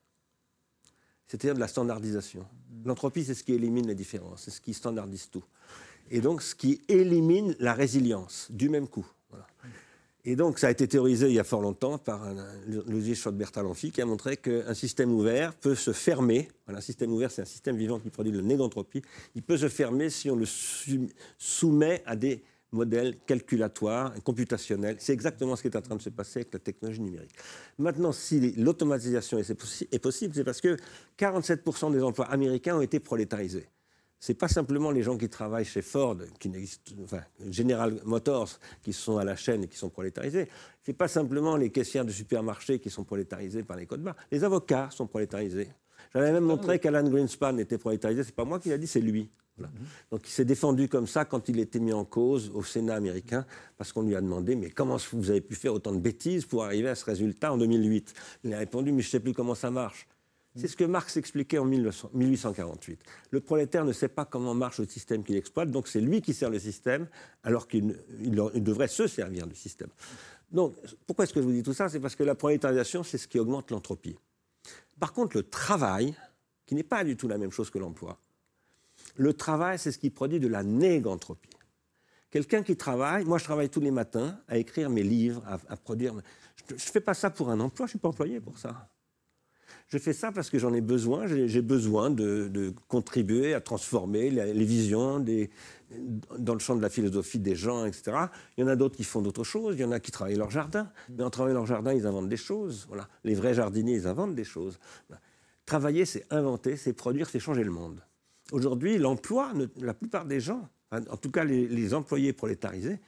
[SPEAKER 3] c'est-à-dire de la standardisation. L'entropie, c'est ce qui élimine les différences, c'est ce qui standardise tout. Et donc, ce qui élimine la résilience du même coup. Et donc, ça a été théorisé il y a fort longtemps par Luigi Schott-Bertalanffy qui a montré qu'un système ouvert peut se fermer. un système ouvert, c'est un système vivant qui produit le nez d'entropie. Il peut se fermer si on le soumet à des modèle calculatoire, computationnel. C'est exactement ce qui est en train de se passer avec la technologie numérique. Maintenant, si l'automatisation est, possible, c'est parce que 47% des emplois américains ont été prolétarisés. Ce n'est pas simplement les gens qui travaillent chez Ford, qui enfin, General Motors, qui sont à la chaîne et qui sont prolétarisés. Ce n'est pas simplement les caissières de supermarché qui sont prolétarisées par les codes barres. Les avocats sont prolétarisés. J'avais même montré qu'Alan Greenspan était prolétarisé. Ce n'est pas moi qui l'a dit, c'est lui. Donc il s'est défendu comme ça quand il était mis en cause au Sénat américain, parce qu'on lui a demandé Mais comment vous avez pu faire autant de bêtises pour arriver à ce résultat en 2008 Il a répondu Mais je ne sais plus comment ça marche. C'est ce que Marx expliquait en 1848. Le prolétaire ne sait pas comment marche le système qu'il exploite, donc c'est lui qui sert le système, alors qu'il devrait se servir du système. Donc, pourquoi est-ce que je vous dis tout ça? C'est parce que la prolétarisation, c'est ce qui augmente l'entropie. Par contre, le travail, qui n'est pas du tout la même chose que l'emploi. Le travail, c'est ce qui produit de la négantropie. Quelqu'un qui travaille, moi je travaille tous les matins à écrire mes livres, à, produire. Je ne fais pas ça pour un emploi, je ne suis pas employé pour ça. Je fais ça parce que j'en ai besoin, j'ai besoin de, contribuer à transformer les, visions dans le champ de la philosophie des gens, etc. Il y en a d'autres qui font d'autres choses, il y en a qui travaillent leur jardin, mais en travaillant leur jardin, ils inventent des choses. Voilà. Les vrais jardiniers, ils inventent des choses. Travailler, c'est inventer, c'est produire, c'est changer le monde. Aujourd'hui, l'emploi, la plupart des gens, en tout cas les, employés prolétarisés,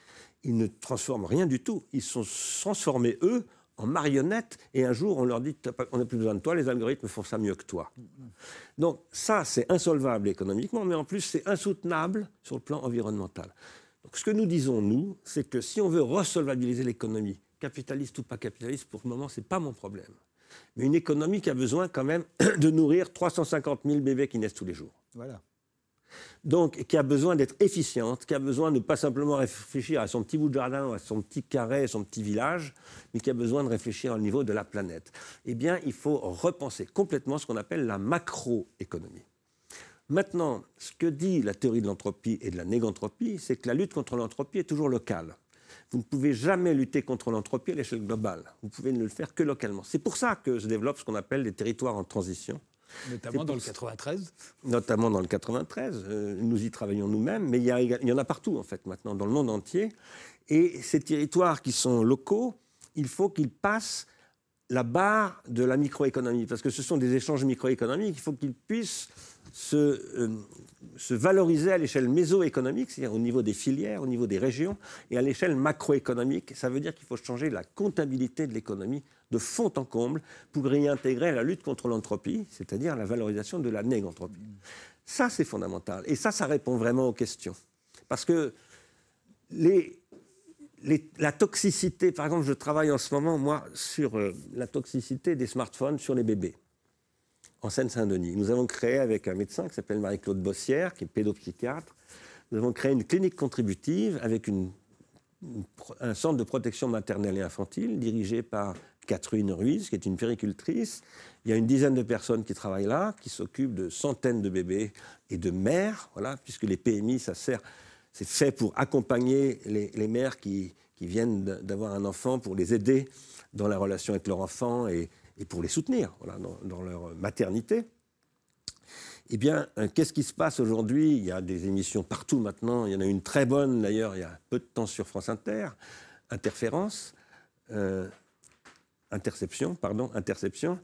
[SPEAKER 3] ils ne transforment rien du tout. Ils sont transformés, eux, en marionnettes, et un jour on leur dit on n'a plus besoin de toi, les algorithmes font ça mieux que toi. Donc ça, c'est insolvable économiquement, mais en plus c'est insoutenable sur le plan environnemental. Donc ce que nous disons, nous, c'est que si on veut resolvabiliser l'économie, capitaliste ou pas capitaliste, pour le moment, ce n'est pas mon problème. Mais une économie qui a besoin quand même [CLEARS THROAT] de nourrir 350 000 bébés qui naissent tous les jours.
[SPEAKER 1] Voilà
[SPEAKER 3] donc qui a besoin d'être efficiente, qui a besoin de pas simplement réfléchir à son petit bout de jardin, à son petit carré, à son petit village, mais qui a besoin de réfléchir au niveau de la planète. Eh bien, il faut repenser complètement ce qu'on appelle la macroéconomie. Maintenant, ce que dit la théorie de l'entropie et de la négantropie, c'est que la lutte contre l'entropie est toujours locale. Vous ne pouvez jamais lutter contre l'entropie à l'échelle globale. Vous pouvez ne le faire que localement. C'est pour ça que se développe ce qu'on appelle les territoires en transition,
[SPEAKER 1] Notamment dans le 93
[SPEAKER 3] Notamment dans le 93. Euh, nous y travaillons nous-mêmes, mais il y, il y, en a partout, en fait, maintenant, dans le monde entier. Et ces territoires qui sont locaux, il faut qu'ils passent la barre de la microéconomie, parce que ce sont des échanges microéconomiques, il faut qu'ils puissent se, euh, se, valoriser à l'échelle mésoéconomique, c'est-à-dire au niveau des filières, au niveau des régions, et à l'échelle macroéconomique. Ça veut dire qu'il faut changer la comptabilité de l'économie de fond en comble pour réintégrer la lutte contre l'entropie, c'est-à-dire la valorisation de la négantropie. Ça, c'est fondamental. Et ça, ça répond vraiment aux questions. Parce que la toxicité, par exemple, je travaille en ce moment, moi, sur euh, la toxicité des smartphones sur les bébés en Seine-Saint-Denis. Nous avons créé avec un médecin qui s'appelle Marie-Claude Bossière, qui est pédopsychiatre, nous avons créé une clinique contributive avec un centre de protection maternelle et infantile dirigé par Catherine Ruiz, qui est une péricultrice. Il y a une dizaine de personnes qui travaillent là, qui s'occupent de centaines de bébés et de mères, voilà, puisque les PMI, ça sert, c'est fait pour accompagner les, mères qui, viennent d'avoir un enfant, pour les aider dans la relation avec leur enfant et, pour les soutenir voilà, dans, leur maternité. Eh bien, euh, qu'est-ce qui se passe aujourd'hui? Il y a des émissions partout maintenant. Il y en a une très bonne, d'ailleurs, il y a peu de temps sur France Inter, Interférence. Euh, interception, pardon, interception.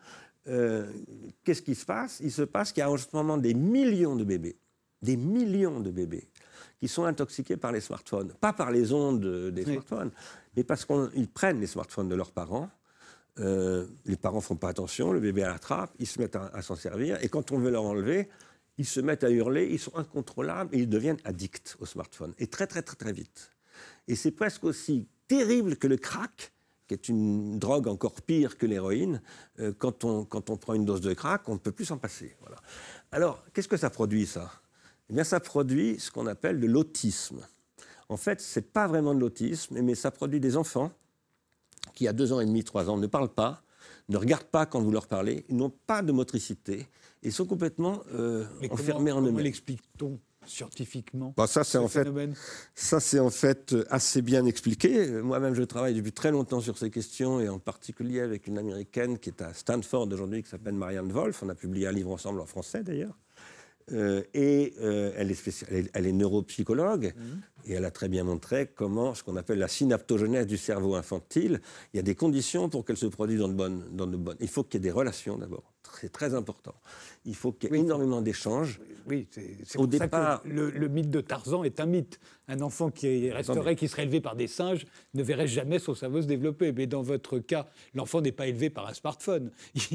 [SPEAKER 3] Euh, qu'est-ce qui se passe? Il se passe qu'il y a en ce moment des millions de bébés, des millions de bébés qui sont intoxiqués par les smartphones. Pas par les ondes des smartphones, mais parce qu'ils prennent les smartphones de leurs parents. Euh, les parents font pas attention, le bébé l'attrape, ils se mettent à, s'en servir, et quand on veut leur enlever, ils se mettent à hurler, ils sont incontrôlables et ils deviennent addicts au smartphone. Et très très très très vite. Et c'est presque aussi terrible que le crack, qui est une drogue encore pire que l'héroïne, euh, quand, on, quand on prend une dose de crack, on ne peut plus s'en passer. Voilà. Alors, qu'est-ce que ça produit, ça? Eh bien, ça produit ce qu'on appelle de l'autisme. En fait, ce n'est pas vraiment de l'autisme, mais ça produit des enfants qui, à deux ans et demi, trois ans, ne parlent pas, ne regardent pas quand vous leur parlez, n'ont pas de motricité et sont complètement euh, enfermés en eux-mêmes. Comment
[SPEAKER 1] l'explique-t-on scientifiquement
[SPEAKER 3] bah, ça, c'est en fait, ça, c'est en fait assez bien expliqué. Moi-même, je travaille depuis très longtemps sur ces questions, et en particulier avec une américaine qui est à Stanford aujourd'hui, qui s'appelle Marianne Wolf. On a publié un livre ensemble en français, d'ailleurs. Euh, et euh, elle, est elle, est neuropsychologue mhm. Et elle a très bien montré comment ce qu'on appelle la synaptogenèse du cerveau infantile, il y a des conditions pour qu'elle se produise dans de bonnes. Dans de bonnes. Il faut qu'il y ait des relations d'abord, c'est très important. Il faut qu'il y ait énormément d'échanges.
[SPEAKER 1] Oui, c'est au départ. le, mythe de Tarzan est un mythe. Un enfant qui resterait, qui serait élevé par des singes, ne verrait jamais son cerveau se développer. Mais dans votre cas, l'enfant n'est pas élevé par un smartphone. [LAUGHS]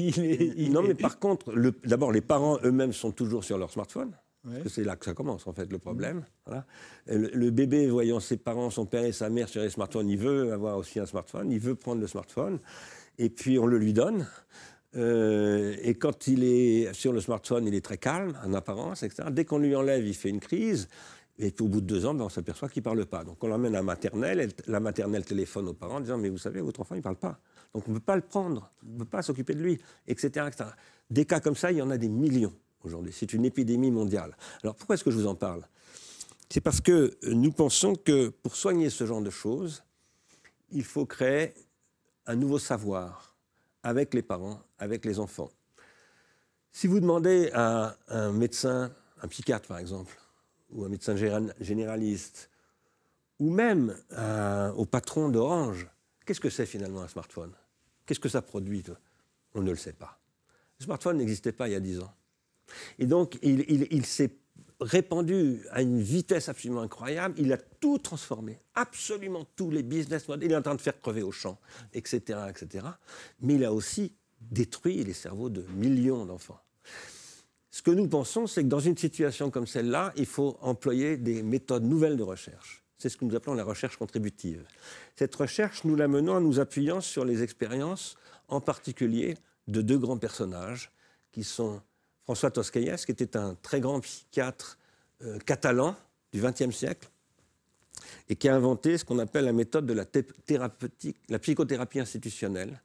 [SPEAKER 3] non, mais par contre, d'abord, les parents eux-mêmes sont toujours sur leur smartphone. C'est là que ça commence, en fait, le problème. Le, le, bébé, voyant ses parents, son père et sa mère sur les smartphones, il veut avoir aussi un smartphone, il veut prendre le smartphone, et puis on le lui donne. Euh, et quand il est sur le smartphone, il est très calme, en apparence, etc. Dès qu'on lui enlève, il fait une crise. Et puis au bout de deux ans, ben, on s'aperçoit qu'il ne parle pas. Donc on l'emmène à la maternelle, la maternelle téléphone aux parents en disant Mais vous savez, votre enfant, il ne parle pas. Donc on ne peut pas le prendre, on ne peut pas s'occuper de lui, etc., etc. Des cas comme ça, il y en a des millions aujourd'hui. C'est une épidémie mondiale. Alors pourquoi est-ce que je vous en parle? C'est parce que nous pensons que pour soigner ce genre de choses, il faut créer un nouveau savoir avec les parents, avec les enfants. Si vous demandez à un médecin, un psychiatre par exemple, ou un médecin généraliste, ou même au patron d'Orange, qu'est-ce que c'est finalement un smartphone? Qu'est-ce que ça produit On ne le sait pas. Le smartphone n'existait pas il y a dix ans. Et donc, il, s'est répandu à une vitesse absolument incroyable. Il a tout transformé, absolument tous les business models. Il est en train de faire crever au champ, etc., etc. Mais il a aussi détruit les cerveaux de millions d'enfants. Ce que nous pensons, c'est que dans une situation comme celle-là, il faut employer des méthodes nouvelles de recherche. C'est ce que nous appelons la recherche contributive. Cette recherche, nous la menons en nous appuyant sur les expériences, en particulier de deux grands personnages, qui sont François Toscaïès, qui était un très grand psychiatre euh, catalan du XXe siècle, et qui a inventé ce qu'on appelle la méthode de la, la psychothérapie institutionnelle.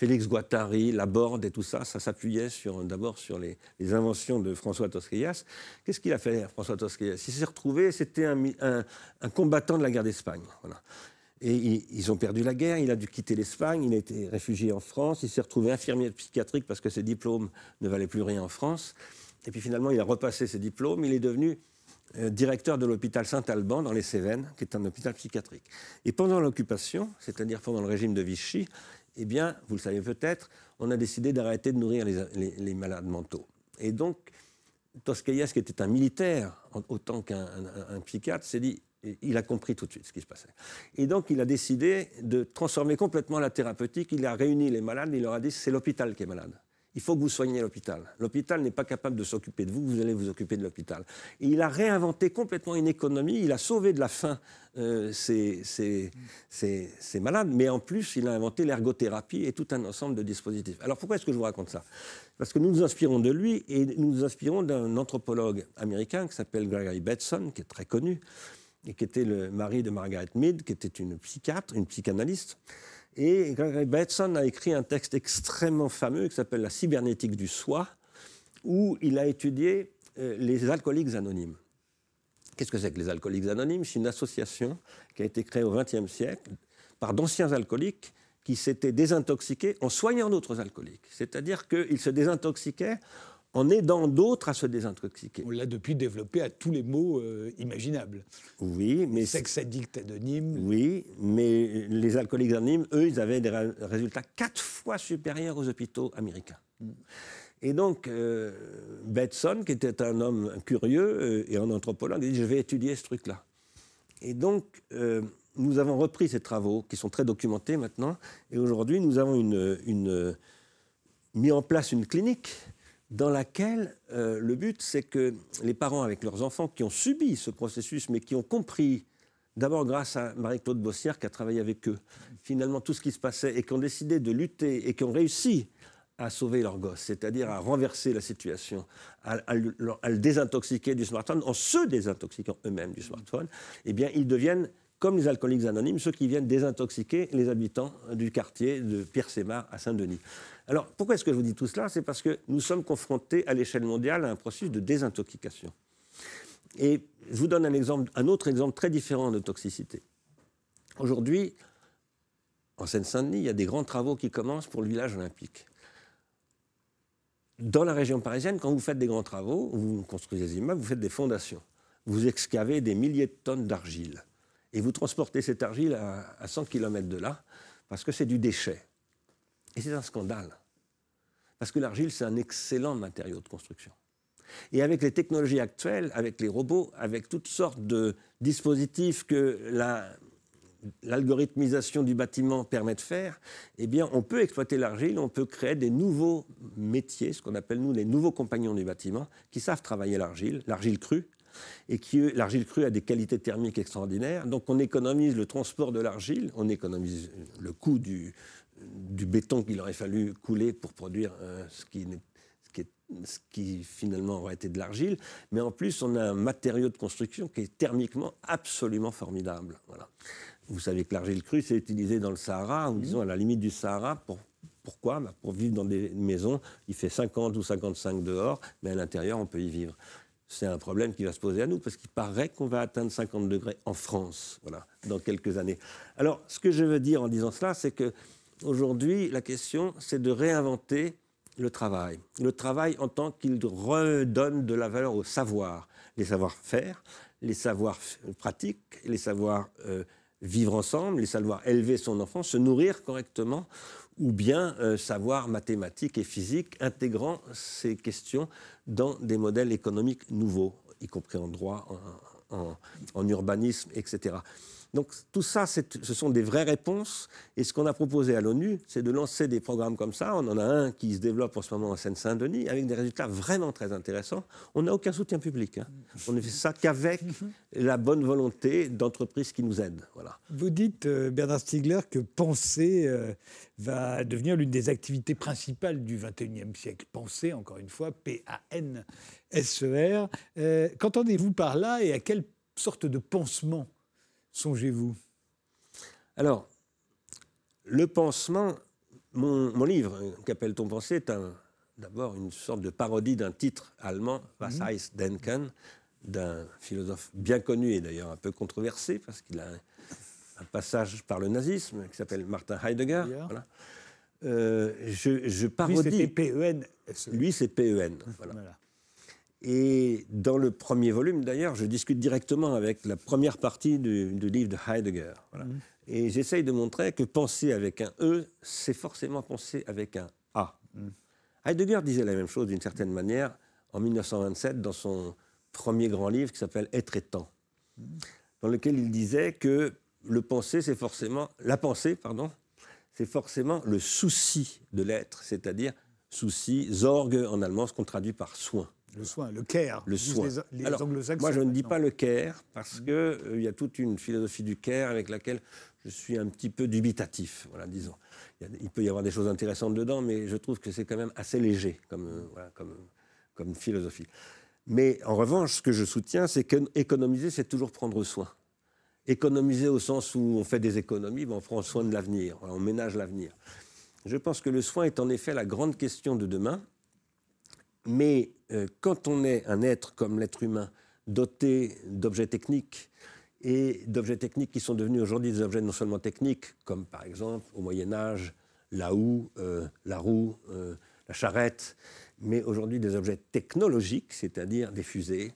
[SPEAKER 3] Félix Guattari, Laborde et tout ça, ça s'appuyait d'abord sur les, inventions de François Toscaïas. Qu'est-ce qu'il a fait, François Toscaïas Il s'est retrouvé, c'était un, combattant de la guerre d'Espagne. Et ils, ont perdu la guerre, il a dû quitter l'Espagne, il a été réfugié en France, il s'est retrouvé infirmier psychiatrique parce que ses diplômes ne valaient plus rien en France. Et puis finalement, il a repassé ses diplômes, il est devenu euh, directeur de l'hôpital Saint-Alban dans les Cévennes, qui est un hôpital psychiatrique. Et pendant l'occupation, c'est-à-dire pendant le régime de Vichy, eh bien, vous le savez peut-être, on a décidé d'arrêter de nourrir les, malades mentaux. Et donc, Toscaïas, qui était un militaire autant qu'un psychiatre, s'est dit il a compris tout de suite ce qui se passait. Et donc, il a décidé de transformer complètement la thérapeutique. Il a réuni les malades, il leur a dit c'est l'hôpital qui est malade. Il faut que vous soigniez l'hôpital. L'hôpital n'est pas capable de s'occuper de vous, vous allez vous occuper de l'hôpital. Et il a réinventé complètement une économie, il a sauvé de la faim euh, ces, malades, mais en plus, il a inventé l'ergothérapie et tout un ensemble de dispositifs. Alors pourquoi est-ce que je vous raconte ça? Parce que nous nous inspirons de lui et nous nous inspirons d'un anthropologue américain qui s'appelle Gregory Bateson, qui est très connu, et qui était le mari de Margaret Mead, qui était une psychiatre, une psychanalyste. Et Gregory Bateson a écrit un texte extrêmement fameux qui s'appelle La cybernétique du soi, où il a étudié euh, les alcooliques anonymes. Qu'est-ce que c'est que les alcooliques anonymes? C'est une association qui a été créée au XXe siècle par d'anciens alcooliques qui s'étaient désintoxiqués en soignant d'autres alcooliques. C'est-à-dire qu'ils se désintoxiquaient en aidant d'autres à se désintoxiquer.
[SPEAKER 1] On l'a depuis développé à tous les mots euh, imaginables.
[SPEAKER 3] Oui, mais...
[SPEAKER 1] Sexe addict anonyme.
[SPEAKER 3] Oui, mais les alcooliques anonymes, eux, ils avaient des résultats quatre fois supérieurs aux hôpitaux américains. Mm. Et donc, euh, Betson, qui était un homme curieux euh, et un anthropologue, a dit, je vais étudier ce truc-là. Et donc, nous avons repris ces travaux, qui sont très documentés maintenant, et aujourd'hui, nous avons une, mis en place une clinique dans laquelle euh, le but, c'est que les parents avec leurs enfants qui ont subi ce processus, mais qui ont compris, d'abord grâce à Marie-Claude Bossière qui a travaillé avec eux, finalement tout ce qui se passait, et qui ont décidé de lutter, et qui ont réussi à sauver leur gosse, c'est-à-dire à renverser la situation, à, le désintoxiquer du smartphone, en se désintoxiquant eux-mêmes du smartphone, eh bien, ils deviennent comme les alcooliques anonymes, ceux qui viennent désintoxiquer les habitants du quartier de Pierre-Sémar à Saint-Denis. Alors, pourquoi est-ce que je vous dis tout cela? C'est parce que nous sommes confrontés à l'échelle mondiale à un processus de désintoxication. Et je vous donne un, autre exemple très différent de toxicité. Aujourd'hui, en Seine-Saint-Denis, il y a des grands travaux qui commencent pour le village olympique. Dans la région parisienne, quand vous faites des grands travaux, vous construisez des immeubles, vous faites des fondations. Vous excavez des milliers de tonnes d'argile. Et vous transportez cette argile à, à 100 km de là, parce que c'est du déchet. Et c'est un scandale. Parce que l'argile, c'est un excellent matériau de construction. Et avec les technologies actuelles, avec les robots, avec toutes sortes de dispositifs que l'algorithmisation du bâtiment permet de faire, eh bien, on peut exploiter l'argile, on peut créer des nouveaux métiers, ce qu'on appelle nous les nouveaux compagnons du bâtiment, qui savent travailler l'argile, l'argile crue, et qui l'argile crue a des qualités thermiques extraordinaires. Donc, on économise le transport de l'argile, on économise le coût du, du béton qu'il aurait fallu couler pour produire euh, ce, qui, ce, qui finalement aurait été de l'argile. Mais en plus, on a un matériau de construction qui est thermiquement absolument formidable. Voilà. Vous savez que l'argile crue, c'est utilisé dans le Sahara, ou disons à la limite du Sahara, pour Pourquoi? Bah, Pour vivre dans des maisons, il fait 50 ou 55 dehors, mais à l'intérieur, on peut y vivre. C'est un problème qui va se poser à nous, parce qu'il paraît qu'on va atteindre 50 degrés en France, voilà, dans quelques années. Alors, ce que je veux dire en disant cela, c'est que aujourd'hui, la question, c'est de réinventer le travail. Le travail en tant qu'il redonne de la valeur au savoir, les savoir-faire, les savoirs pratiques, les savoirs euh, vivre ensemble, les savoir élever son enfant, se nourrir correctement, ou bien euh, savoir mathématiques et physique, intégrant ces questions dans des modèles économiques nouveaux, y compris en droit, en urbanisme, etc. Donc tout ça, ce sont des vraies réponses. Et ce qu'on a proposé à l'ONU, c'est de lancer des programmes comme ça. On en a un qui se développe en ce moment en Seine-Saint-Denis, avec des résultats vraiment très intéressants. On n'a aucun soutien public. Hein. On ne fait ça qu'avec [LAUGHS] la bonne volonté d'entreprises qui nous aident. Voilà.
[SPEAKER 1] Vous dites, euh, Bernard Stiegler, que penser euh, va devenir l'une des activités principales du XXIe siècle. Penser, encore une fois, P-A-N-S-E-R. Euh, qu'entendez-vous par là et à quelle sorte de pansement songez-vous?
[SPEAKER 3] Alors, le pansement, mon, livre, Qu'appelle-t-on penser, est d'abord une sorte de parodie d'un titre allemand, Was heißt Denken, d'un philosophe bien connu et d'ailleurs un peu controversé, parce qu'il a un, passage par le nazisme qui s'appelle Martin Heidegger. Euh, je, parodie.
[SPEAKER 1] Lui, c'est PEN.
[SPEAKER 3] Lui, c'est PEN. voilà. Et dans le premier volume, d'ailleurs, je discute directement avec la première partie du, livre de Heidegger. Mhm. Et j'essaye de montrer que penser avec un E, c'est forcément penser avec un A. Mhm. Heidegger disait la même chose d'une certaine manière en 1927 dans son premier grand livre qui s'appelle Être et temps, mhm. dans lequel il disait que le penser, c'est forcément la pensée, pardon, c'est forcément le souci de l'être, c'est-à-dire souci, Sorge en allemand, ce qu'on traduit par soin.
[SPEAKER 1] Le soin, le care.
[SPEAKER 3] Le soin. Les, moi, je ne dis pas le care parce qu'il euh, il y a toute une philosophie du care avec laquelle je suis un petit peu dubitatif, voilà, disons. Il, peut y avoir des choses intéressantes dedans, mais je trouve que c'est quand même assez léger comme, euh, comme, comme philosophie. Mais en revanche, ce que je soutiens, c'est qu'économiser, c'est toujours prendre soin. Économiser au sens où on fait des économies, ben on prend soin de l'avenir, on ménage l'avenir. Je pense que le soin est en effet la grande question de demain. Mais euh, quand on est un être comme l'être humain, doté d'objets techniques, et d'objets techniques qui sont devenus aujourd'hui des objets non seulement techniques, comme par exemple au Moyen Âge, la houe, euh, la roue, euh, la charrette, mais aujourd'hui des objets technologiques, c'est-à-dire des fusées,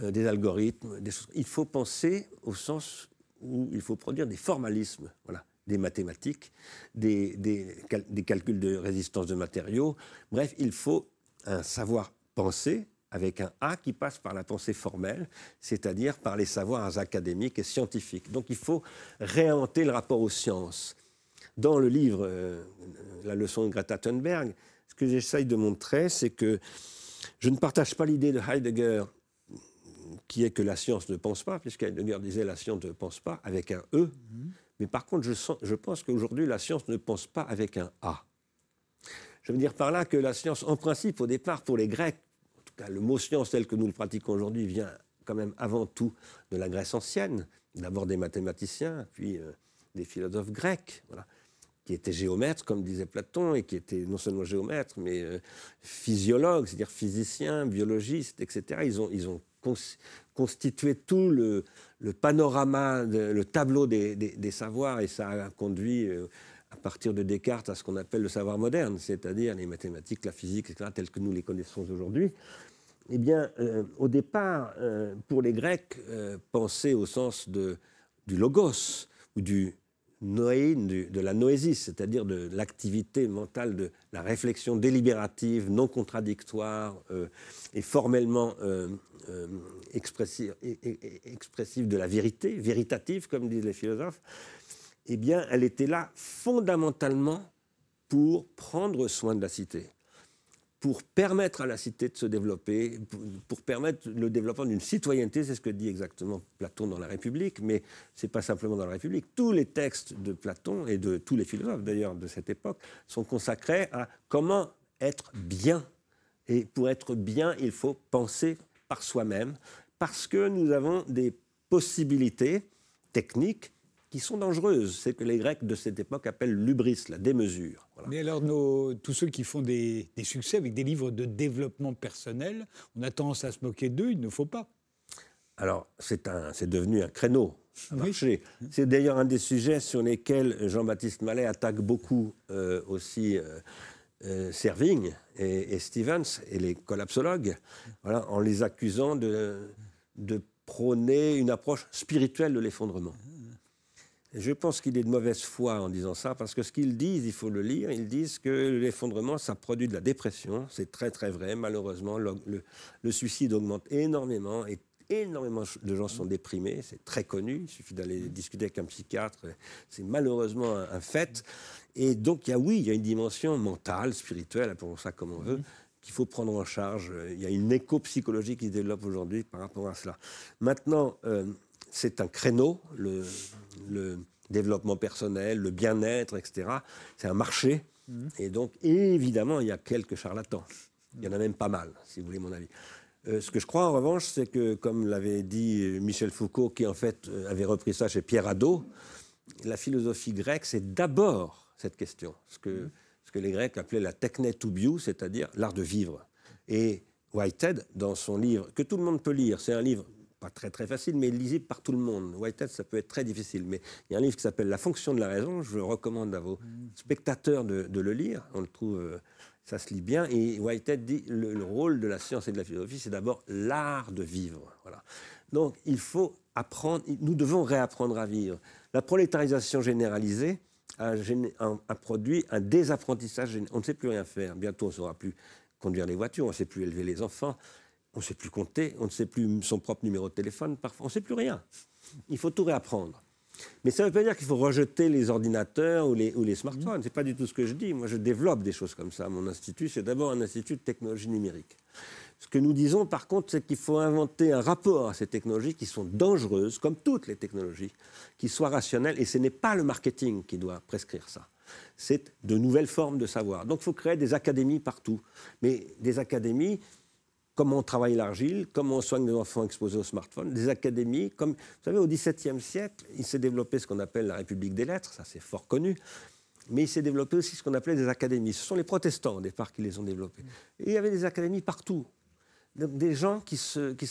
[SPEAKER 3] des algorithmes, des. Il faut penser au sens où il faut produire des formalismes, voilà, des mathématiques, des, des calculs de résistance de matériaux. Bref, il faut un savoir-penser avec un A qui passe par la pensée formelle, c'est-à-dire par les savoirs académiques et scientifiques. Donc il faut réinventer le rapport aux sciences. Dans le livre euh, La leçon de Greta Thunberg, ce que j'essaye de montrer, c'est que je ne partage pas l'idée de Heidegger qui est que la science ne pense pas, puisque Heidegger disait la science ne pense pas avec un E. Mm-hmm. Mais par contre, je, sens, je pense qu'aujourd'hui, la science ne pense pas avec un A. Je veux dire par là que la science, en principe, au départ, pour les Grecs, en tout cas le mot science tel que nous le pratiquons aujourd'hui vient quand même avant tout de la Grèce ancienne, d'abord des mathématiciens, puis euh, des philosophes grecs, voilà, qui étaient géomètres, comme disait Platon, et qui étaient non seulement géomètres, mais euh, physiologues, c'est-à-dire physiciens, biologistes, etc. Ils ont, constitué tout le, panorama, le tableau des, savoirs, et ça a conduit... Euh, à partir de Descartes à ce qu'on appelle le savoir moderne, c'est-à-dire les mathématiques, la physique, etc., telles que nous les connaissons aujourd'hui, eh bien, euh, au départ, euh, pour les Grecs, euh, penser au sens du logos ou du noéin, de la noésis, c'est-à-dire de l'activité mentale, de la réflexion délibérative, non contradictoire et formellement expressive, expressive de la vérité, véritative, comme disent les philosophes, eh bien, elle était là fondamentalement pour prendre soin de la cité, pour permettre à la cité de se développer, pour, permettre le développement d'une citoyenneté, c'est ce que dit exactement Platon dans la République, mais ce n'est pas simplement dans la République. Tous les textes de Platon et de tous les philosophes d'ailleurs de cette époque sont consacrés à comment être bien. Et pour être bien, il faut penser par soi-même, parce que nous avons des possibilités techniques qui sont dangereuses. C'est que les Grecs de cette époque appellent l'ubris, la démesure.
[SPEAKER 1] Mais alors, nos, tous ceux qui font des, succès avec des livres de développement personnel, on a tendance à se moquer d'eux, il ne faut pas.
[SPEAKER 3] Alors, c'est devenu un créneau, un marché. C'est d'ailleurs un des sujets sur lesquels Jean-Baptiste Mallet attaque beaucoup euh, aussi euh, euh, Serving et, Stevens et les collapsologues, voilà, en les accusant de, de prôner une approche spirituelle de l'effondrement. Je pense qu'il est de mauvaise foi en disant ça, parce que ce qu'ils disent, il faut le lire, ils disent que l'effondrement, ça produit de la dépression. C'est très très vrai. Malheureusement, le, suicide augmente énormément et énormément de gens sont déprimés. C'est très connu. Il suffit d'aller discuter avec un psychiatre. C'est malheureusement un, fait. Et donc, y a, oui, il y a une dimension mentale, spirituelle, appelons ça comme on veut, qu'il faut prendre en charge. Il y a une éco-psychologie qui se développe aujourd'hui par rapport à cela. Maintenant, euh, c'est un créneau, le, développement personnel, le bien-être, etc. C'est un marché. Mhm. Et donc, évidemment, il y a quelques charlatans. Il y en a même pas mal, si vous voulez mon avis. Euh, ce que je crois en revanche, c'est que, comme l'avait dit Michel Foucault, qui en fait euh, avait repris ça chez Pierre Hadot, la philosophie grecque, c'est d'abord cette question, ce que, mhm. ce que les Grecs appelaient la techne tubiou, c'est-à-dire l'art de vivre. Et Whitehead, dans son livre, que tout le monde peut lire, c'est un livre pas très très facile, mais lisible par tout le monde. Whitehead, ça peut être très difficile. Mais il y a un livre qui s'appelle La fonction de la raison. Je recommande à vos spectateurs de, le lire. On le trouve, euh, ça se lit bien. Et Whitehead dit le, le rôle de la science et de la philosophie, c'est d'abord l'art de vivre. Voilà. Donc il faut apprendre, nous devons réapprendre à vivre. La prolétarisation généralisée a, a produit un désapprentissage. On ne sait plus rien faire. Bientôt, on ne saura plus conduire les voitures, on ne sait plus élever les enfants. On ne sait plus compter, on ne sait plus son propre numéro de téléphone, parfois on ne sait plus rien. Il faut tout réapprendre. Mais ça ne veut pas dire qu'il faut rejeter les ordinateurs ou les, ou les smartphones. Ce n'est pas du tout ce que je dis. Moi, je développe des choses comme ça. Mon institut, c'est d'abord un institut de technologie numérique. Ce que nous disons, par contre, c'est qu'il faut inventer un rapport à ces technologies qui sont dangereuses, comme toutes les technologies, qui soient rationnelles. Et ce n'est pas le marketing qui doit prescrire ça. C'est de nouvelles formes de savoir. Donc, il faut créer des académies partout. Mais des académies comment on travaille l'argile, comment on soigne des enfants exposés au smartphone, des académies. Comme, vous savez, au XVIIe siècle, il s'est développé ce qu'on appelle la République des lettres, ça c'est fort connu, mais il s'est développé aussi ce qu'on appelait des académies. Ce sont les protestants au départ qui les ont développées. Et il y avait des académies partout. des gens qui se... Qui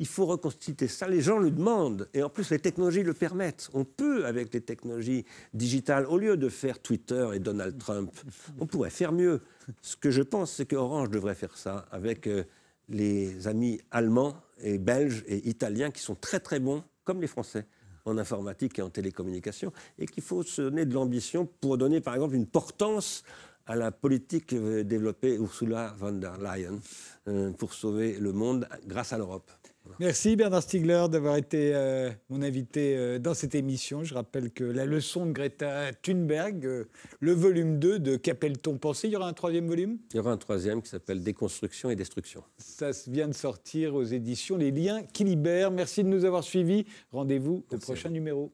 [SPEAKER 3] il faut reconstituer ça. Les gens le demandent. Et en plus, les technologies le permettent. On peut, avec les technologies digitales, au lieu de faire Twitter et Donald Trump, on pourrait faire mieux. Ce que je pense, c'est que Orange devrait faire ça avec euh, les amis allemands et belges et italiens qui sont très très bons, comme les Français, en informatique et en télécommunication, et qu'il faut se donner de l'ambition pour donner par exemple une portance à la politique développée Ursula von der Leyen euh, pour sauver le monde grâce à l'Europe.
[SPEAKER 1] Merci Bernard Stiegler d'avoir été euh, mon invité euh, dans cette émission. Je rappelle que la leçon de Greta Thunberg, euh, le volume 2 de Qu'appelle-t-on penser? Il y aura un troisième volume?
[SPEAKER 3] Il y aura un troisième qui s'appelle Déconstruction et Destruction.
[SPEAKER 1] Ça vient de sortir aux éditions Les Liens qui libèrent. Merci de nous avoir suivis. Rendez-vous au prochain numéro.